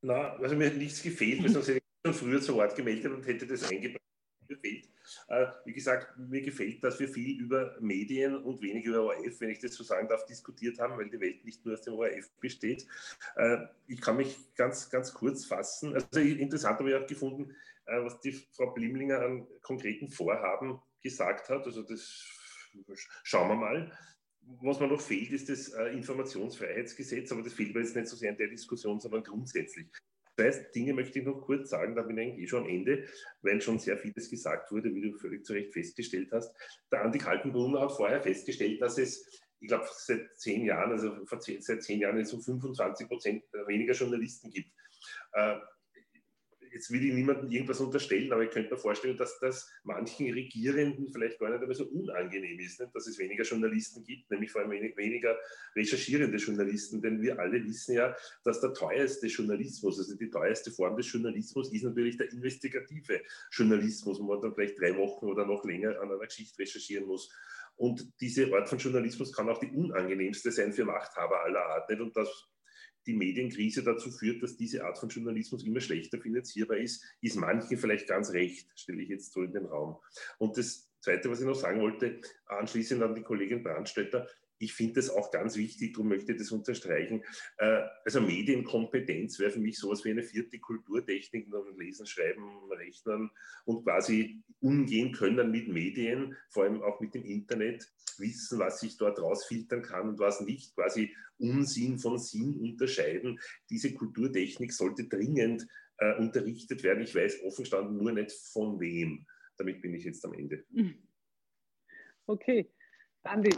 Na, also mir hat nichts gefehlt, weil sonst hätte ich schon früher zu Wort gemeldet und hätte das eingebracht gefällt. Äh, wie gesagt, mir gefällt, dass wir viel über Medien und wenig über ORF, wenn ich das so sagen darf, diskutiert haben, weil die Welt nicht nur aus dem ORF besteht. Äh, ich kann mich ganz, ganz kurz fassen. Also interessant habe ich auch gefunden, äh, was die Frau Blimlinger an konkreten Vorhaben gesagt hat. Also das schauen wir mal. Was mir noch fehlt, ist das Informationsfreiheitsgesetz, aber das fehlt mir jetzt nicht so sehr in der Diskussion, sondern grundsätzlich. Zwei Dinge möchte ich noch kurz sagen, da bin ich eigentlich eh schon am Ende, weil schon sehr vieles gesagt wurde, wie du völlig zu Recht festgestellt hast. Der Andi Kaltenbrunner hat vorher festgestellt, dass es, ich glaube, seit zehn Jahren, also seit zehn Jahren so 25 Prozent weniger Journalisten gibt. Äh, jetzt will ich niemandem irgendwas unterstellen, aber ich könnte mir vorstellen, dass das manchen Regierenden vielleicht gar nicht einmal so unangenehm ist, nicht? dass es weniger Journalisten gibt, nämlich vor allem weniger recherchierende Journalisten, denn wir alle wissen ja, dass der teuerste Journalismus, also die teuerste Form des Journalismus ist natürlich der investigative Journalismus, wo man dann vielleicht drei Wochen oder noch länger an einer Geschichte recherchieren muss. Und diese Art von Journalismus kann auch die unangenehmste sein für Machthaber aller Art. Nicht? Und das die Medienkrise dazu führt, dass diese Art von Journalismus immer schlechter finanzierbar ist, ist manchen vielleicht ganz recht, stelle ich jetzt so in den Raum. Und das Zweite, was ich noch sagen wollte, anschließend an die Kollegin Brandstätter, ich finde das auch ganz wichtig, darum möchte ich das unterstreichen. Äh, also Medienkompetenz wäre für mich sowas wie eine vierte Kulturtechnik, Lesen, Schreiben, Rechnen und quasi umgehen können mit Medien, vor allem auch mit dem Internet, wissen, was sich dort rausfiltern kann und was nicht, quasi Unsinn von Sinn unterscheiden. Diese Kulturtechnik sollte dringend äh, unterrichtet werden. Ich weiß offen gestanden nur nicht von wem. Damit bin ich jetzt am Ende. [laughs] Okay. Andi,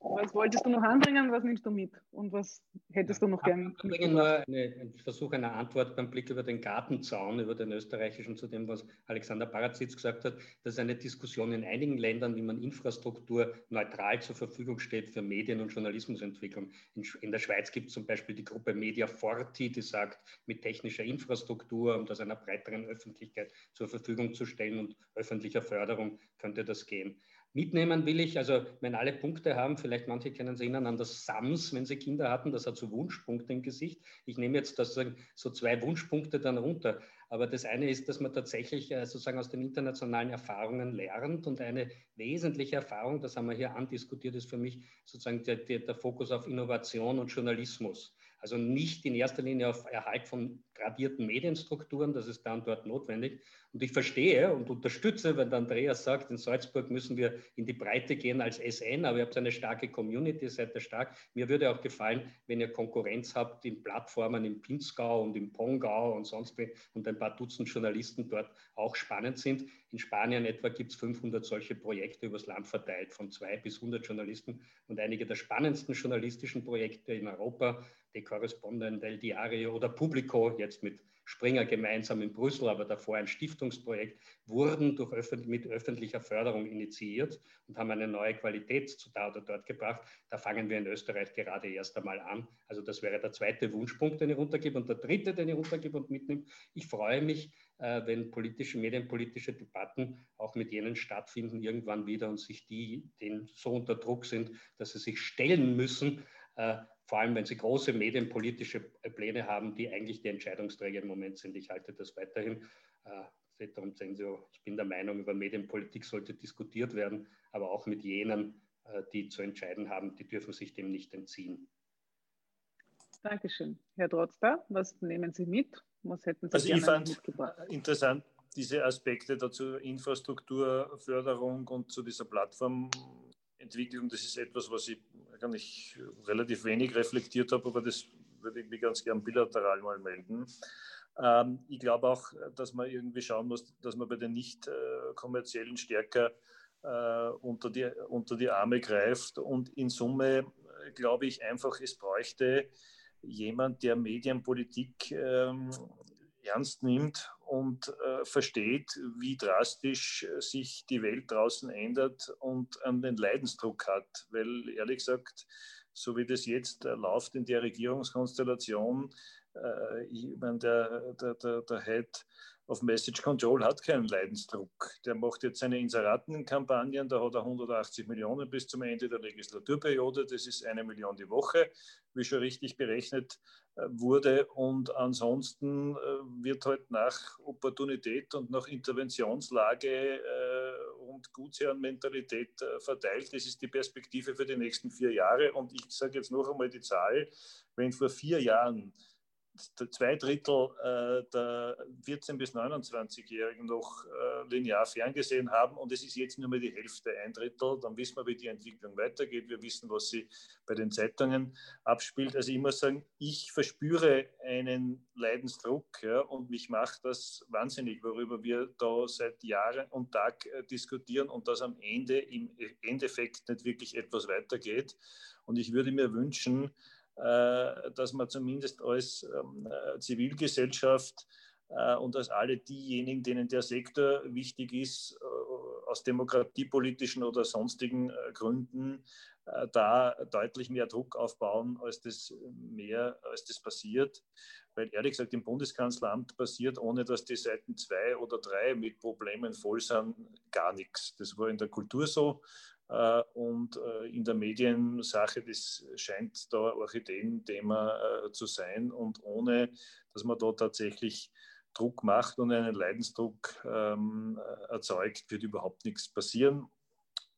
was wolltest du noch anbringen? Was nimmst du mit? Und was hättest du noch gerne? Ich bringe nur einen Versuch einer Antwort beim Blick über den Gartenzaun, über den österreichischen, zu dem, was Alexander Barazitz gesagt hat. Das ist eine Diskussion in einigen Ländern, wie man Infrastruktur neutral zur Verfügung steht für Medien- und Journalismusentwicklung. In, in der Schweiz gibt es zum Beispiel die Gruppe Media Forti, die sagt, mit technischer Infrastruktur, um das einer breiteren Öffentlichkeit zur Verfügung zu stellen und öffentlicher Förderung könnte das gehen. Mitnehmen will ich, also wenn alle Punkte haben, vielleicht manche können sich erinnern an das SAMS, wenn sie Kinder hatten, das hat so Wunschpunkte im Gesicht. Ich nehme jetzt das, so zwei Wunschpunkte dann runter. Aber das eine ist, dass man tatsächlich äh, sozusagen aus den internationalen Erfahrungen lernt und eine wesentliche Erfahrung, das haben wir hier andiskutiert, ist für mich sozusagen der, der, der Fokus auf Innovation und Journalismus. Also nicht in erster Linie auf Erhalt von gradierten Medienstrukturen, das ist dann dort notwendig. Und ich verstehe und unterstütze, wenn der Andreas sagt, in Salzburg müssen wir in die Breite gehen als SN, aber ihr habt eine starke Community, seid ihr stark. Mir würde auch gefallen, wenn ihr Konkurrenz habt in Plattformen im Pinzgau und im Pongau und sonst wie und ein paar Dutzend Journalisten dort auch spannend sind. In Spanien etwa gibt es 500 solche Projekte übers Land verteilt, von zwei bis 100 Journalisten. Und einige der spannendsten journalistischen Projekte in Europa, die Correspondent del Diario oder Publico, jetzt mit Springer gemeinsam in Brüssel, aber davor ein Stiftungsprojekt, wurden durch öffentlich, mit öffentlicher Förderung initiiert und haben eine neue Qualität zu da oder dort gebracht. Da fangen wir in Österreich gerade erst einmal an. Also das wäre der zweite Wunschpunkt, den ich runtergebe. Und der dritte, den ich runtergebe und mitnehme. Ich freue mich, äh, wenn politische, medienpolitische Debatten auch mit jenen stattfinden irgendwann wieder und sich die, denen so unter Druck sind, dass sie sich stellen müssen, vor allem wenn sie große medienpolitische Pläne haben, die eigentlich die Entscheidungsträger im Moment sind. Ich halte das weiterhin. Äh, darum sehen Sie, ich bin der Meinung, über Medienpolitik sollte diskutiert werden, aber auch mit jenen, die zu entscheiden haben, die dürfen sich dem nicht entziehen. Dankeschön. Herr Trotzter, was nehmen Sie mit? Was hätten Sie also ich fand interessant diese Aspekte dazu, Infrastrukturförderung und zu dieser Plattformentwicklung. Das ist etwas, was ich eigentlich relativ wenig reflektiert habe, aber das würde ich mir ganz gern bilateral mal melden. Ähm, ich glaube auch, dass man irgendwie schauen muss, dass man bei den nicht äh, kommerziellen stärker äh, unter, die, unter die Arme greift. Und in Summe äh, glaube ich einfach, es bräuchte jemand, der Medienpolitik ähm, ernst nimmt und äh, versteht, wie drastisch äh, sich die Welt draußen ändert und an den Leidensdruck hat. Weil ehrlich gesagt, so wie das jetzt äh, läuft in der Regierungskonstellation, äh, ich meine, der, der, der, der Head auf Message Control hat keinen Leidensdruck. Der macht jetzt seine Inseratenkampagnen, da hat er 180 Millionen bis zum Ende der Legislaturperiode. Das ist eine Million die Woche, wie schon richtig berechnet äh, wurde. Und ansonsten äh, wird halt nach Opportunität und nach Interventionslage äh, und Gutsherrenmentalität verteilt. Das ist die Perspektive für die nächsten vier Jahre. Und ich sage jetzt noch einmal die Zahl, wenn vor vier Jahren zwei Drittel äh, der 14- bis 29-Jährigen noch äh, linear ferngesehen haben und es ist jetzt nur mehr die Hälfte, ein Drittel. Dann wissen wir, wie die Entwicklung weitergeht. Wir wissen, was sie bei den Zeitungen abspielt. Also ich muss sagen, ich verspüre einen Leidensdruck ja, und mich macht das wahnsinnig, worüber wir da seit Jahren und Tag äh, diskutieren und dass am Ende im Endeffekt nicht wirklich etwas weitergeht. Und ich würde mir wünschen, dass man zumindest als ähm, äh, Zivilgesellschaft äh, und als alle diejenigen, denen der Sektor wichtig ist, aus demokratiepolitischen oder sonstigen Gründen, da deutlich mehr Druck aufbauen, als das mehr, als das passiert. Weil ehrlich gesagt im Bundeskanzleramt passiert, ohne dass die Seiten zwei oder drei mit Problemen voll sind, gar nichts. Das war in der Kultur so, äh, und äh, in der Mediensache, das scheint da Orchideen-Thema äh, zu sein. Und ohne, dass man da tatsächlich Druck macht und einen Leidensdruck ähm, erzeugt, wird überhaupt nichts passieren.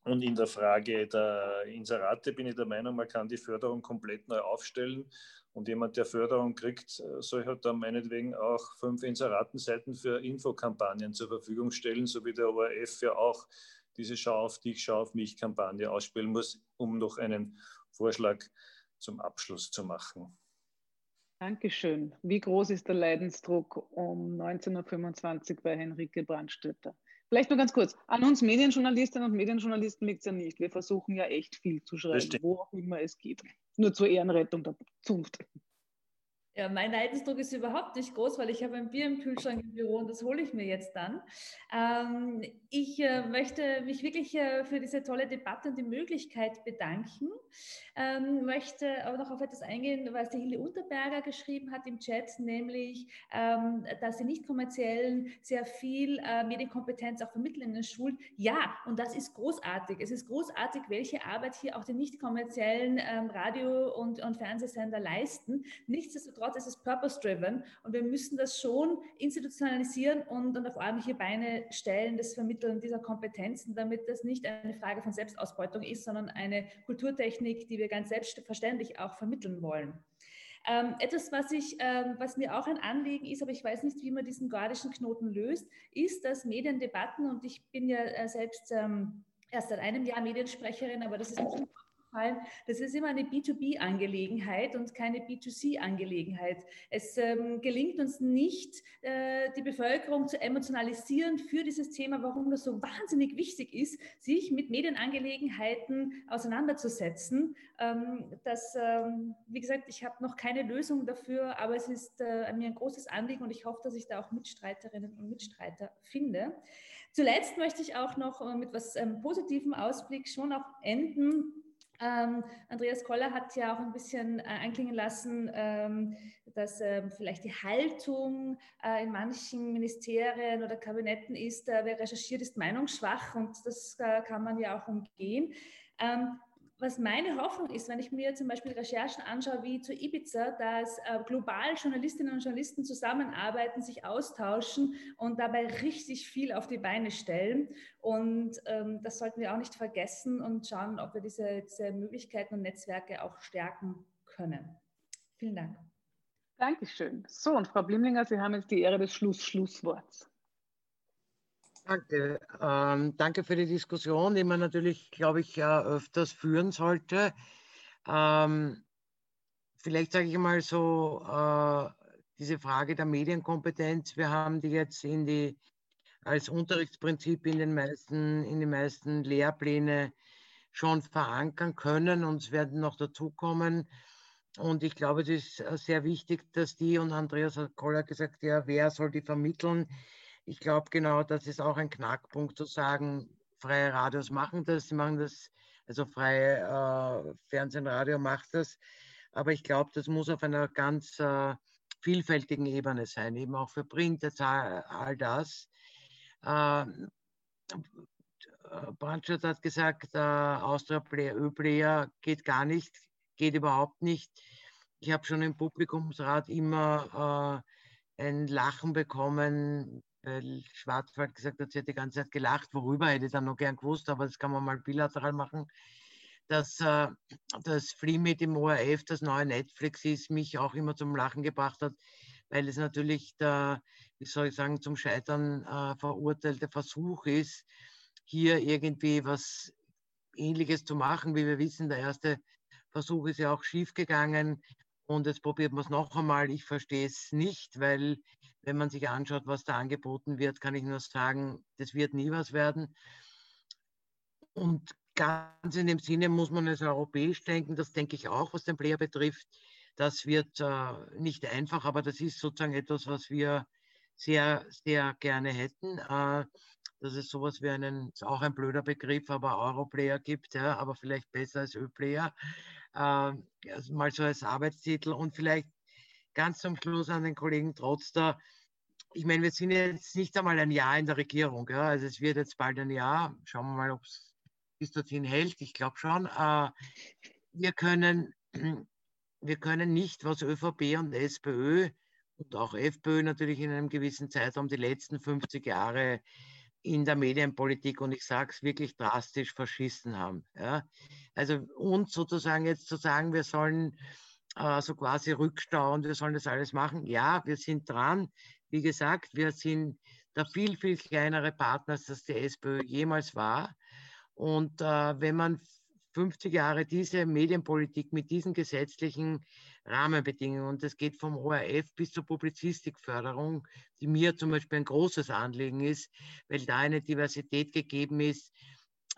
Und in der Frage der Inserate bin ich der Meinung, man kann die Förderung komplett neu aufstellen. Und jemand, der Förderung kriegt, soll halt dann meinetwegen auch fünf Inseratenseiten für Infokampagnen zur Verfügung stellen, so wie der ORF ja auch diese Schau auf dich, Schau auf mich Kampagne ausspielen muss, um noch einen Vorschlag zum Abschluss zu machen. Dankeschön. Wie groß ist der Leidensdruck um 19.25 Uhr bei Henrike Brandstätter? Vielleicht nur ganz kurz. An uns Medienjournalistinnen und Medienjournalisten liegt es ja nicht. Wir versuchen ja echt viel zu schreiben, wo auch immer es geht. Nur zur Ehrenrettung der Zunft. Ja, mein Leidensdruck ist überhaupt nicht groß, weil ich habe ein Bier im Kühlschrank im Büro und das hole ich mir jetzt dann. Ähm, ich äh, möchte mich wirklich äh, für diese tolle Debatte und die Möglichkeit bedanken. Ähm, möchte aber noch auf etwas eingehen, was die Hilde Unterberger geschrieben hat im Chat, nämlich, ähm, dass sie nicht kommerziellen sehr viel äh, Medienkompetenz auch vermitteln in den Schulen. Ja, und das ist großartig. Es ist großartig, welche Arbeit hier auch die nicht kommerziellen ähm, Radio- und, und Fernsehsender leisten. Nichtsdestotrotz nichtsdestotrotz ist es purpose-driven und wir müssen das schon institutionalisieren und, und auf ordentliche Beine stellen, das Vermitteln dieser Kompetenzen, damit das nicht eine Frage von Selbstausbeutung ist, sondern eine Kulturtechnik, die wir ganz selbstverständlich auch vermitteln wollen. Ähm, etwas, was, ich, ähm, was mir auch ein Anliegen ist, aber ich weiß nicht, wie man diesen gordischen Knoten löst, ist, dass Mediendebatten, und ich bin ja äh, selbst ähm, erst seit einem Jahr Mediensprecherin, aber das ist nicht aufgefallen, das ist immer eine B2B-Angelegenheit und keine B2C-Angelegenheit. Es ähm, gelingt uns nicht, äh, die Bevölkerung zu emotionalisieren für dieses Thema, warum das so wahnsinnig wichtig ist, sich mit Medienangelegenheiten auseinanderzusetzen. Ähm, das, ähm, wie gesagt, ich habe noch keine Lösung dafür, aber es ist äh, mir ein großes Anliegen und ich hoffe, dass ich da auch Mitstreiterinnen und Mitstreiter finde. Zuletzt möchte ich auch noch äh, mit etwas ähm, positivem Ausblick schon auch enden. Ähm, Andreas Koller hat ja auch ein bisschen äh, anklingen lassen, ähm, dass äh, vielleicht die Haltung äh, in manchen Ministerien oder Kabinetten ist, äh, wer recherchiert, ist meinungsschwach und das äh, kann man ja auch umgehen. Was meine Hoffnung ist, wenn ich mir zum Beispiel Recherchen anschaue wie zu Ibiza, dass äh, global Journalistinnen und Journalisten zusammenarbeiten, sich austauschen und dabei richtig viel auf die Beine stellen. Und ähm, das sollten wir auch nicht vergessen und schauen, ob wir diese, diese Möglichkeiten und Netzwerke auch stärken können. Vielen Dank. Dankeschön. So, und Frau Blimlinger, Sie haben jetzt die Ehre des Schluss Schlussworts. Danke. Ähm, danke für die Diskussion, die man natürlich, glaube ich, ja, öfters führen sollte. Ähm, vielleicht sage ich mal so, äh, diese Frage der Medienkompetenz, wir haben die jetzt in die, als Unterrichtsprinzip in den meisten, in den meisten Lehrpläne schon verankern können und es werden noch dazukommen. Und ich glaube, es ist äh, sehr wichtig, dass die, und Andreas hat Koller gesagt, ja, wer soll die vermitteln? Ich glaube genau, das ist auch ein Knackpunkt zu sagen, freie Radios machen das, sie machen das, also freie äh, Fernsehen, Radio macht das, aber ich glaube, das muss auf einer ganz äh, vielfältigen Ebene sein, eben auch für Print, all, das. Ähm, äh, Brandstadt hat gesagt, äh, Austria Player, Ö-Player geht gar nicht, geht überhaupt nicht. Ich habe schon im Publikumsrat immer äh, ein Lachen bekommen, weil Schwarzwald gesagt hat, sie hat die ganze Zeit gelacht, worüber hätte ich dann noch gern gewusst, aber das kann man mal bilateral machen, dass äh, das Freemade im ORF, das neue Netflix ist, mich auch immer zum Lachen gebracht hat, weil es natürlich der, wie soll ich sagen, zum Scheitern äh, verurteilte Versuch ist, hier irgendwie was Ähnliches zu machen. Wie wir wissen, der erste Versuch ist ja auch schiefgegangen und jetzt probiert man es noch einmal. Ich verstehe es nicht, weil wenn man sich anschaut, was da angeboten wird, kann ich nur sagen, das wird nie was werden. Und ganz in dem Sinne muss man es europäisch denken, das denke ich auch, was den Player betrifft. Das wird äh, nicht einfach, aber das ist sozusagen etwas, was wir sehr, sehr gerne hätten. Äh, dass es sowas wie einen, ist auch ein blöder Begriff, aber Europlayer gibt, ja, aber vielleicht besser als Ö-Player. Äh, also mal so als Arbeitstitel und vielleicht ganz zum Schluss an den Kollegen Trotzter. Ich meine, wir sind jetzt nicht einmal ein Jahr in der Regierung. Ja? Also es wird jetzt bald ein Jahr. Schauen wir mal, ob es bis dorthin hält. Ich glaube schon. Äh, wir, können, [clears throat] wir können nicht, was ÖVP und SPÖ und auch FPÖ natürlich in einem gewissen Zeitraum die letzten 50 Jahre in der Medienpolitik und ich sage es wirklich drastisch verschissen haben. Ja? Also uns sozusagen jetzt zu sagen, wir sollen äh, so quasi Rückstau und wir sollen das alles machen. Ja, wir sind dran. Wie gesagt, wir sind der viel, viel kleinere Partner, als das die SPÖ jemals war. Und äh, wenn man 50 Jahre diese Medienpolitik mit diesen gesetzlichen Rahmenbedingungen, und das geht vom ORF bis zur Publizistikförderung, die mir zum Beispiel ein großes Anliegen ist, weil da eine Diversität gegeben ist,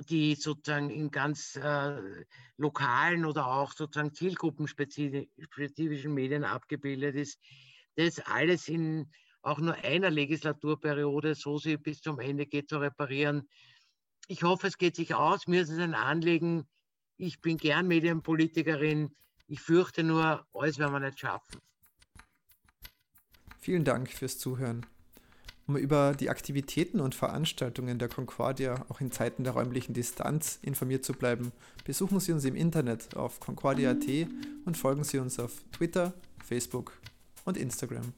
die sozusagen in ganz äh, lokalen oder auch sozusagen zielgruppenspezifischen Medien abgebildet ist, das alles in auch nur einer Legislaturperiode, so sie bis zum Ende geht, zu reparieren. Ich hoffe, es geht sich aus. Mir ist es ein Anliegen. Ich bin gern Medienpolitikerin. Ich fürchte nur, alles werden wir nicht schaffen. Vielen Dank fürs Zuhören. Um über die Aktivitäten und Veranstaltungen der Concordia auch in Zeiten der räumlichen Distanz informiert zu bleiben, besuchen Sie uns im Internet auf concordia.at und folgen Sie uns auf Twitter, Facebook und Instagram.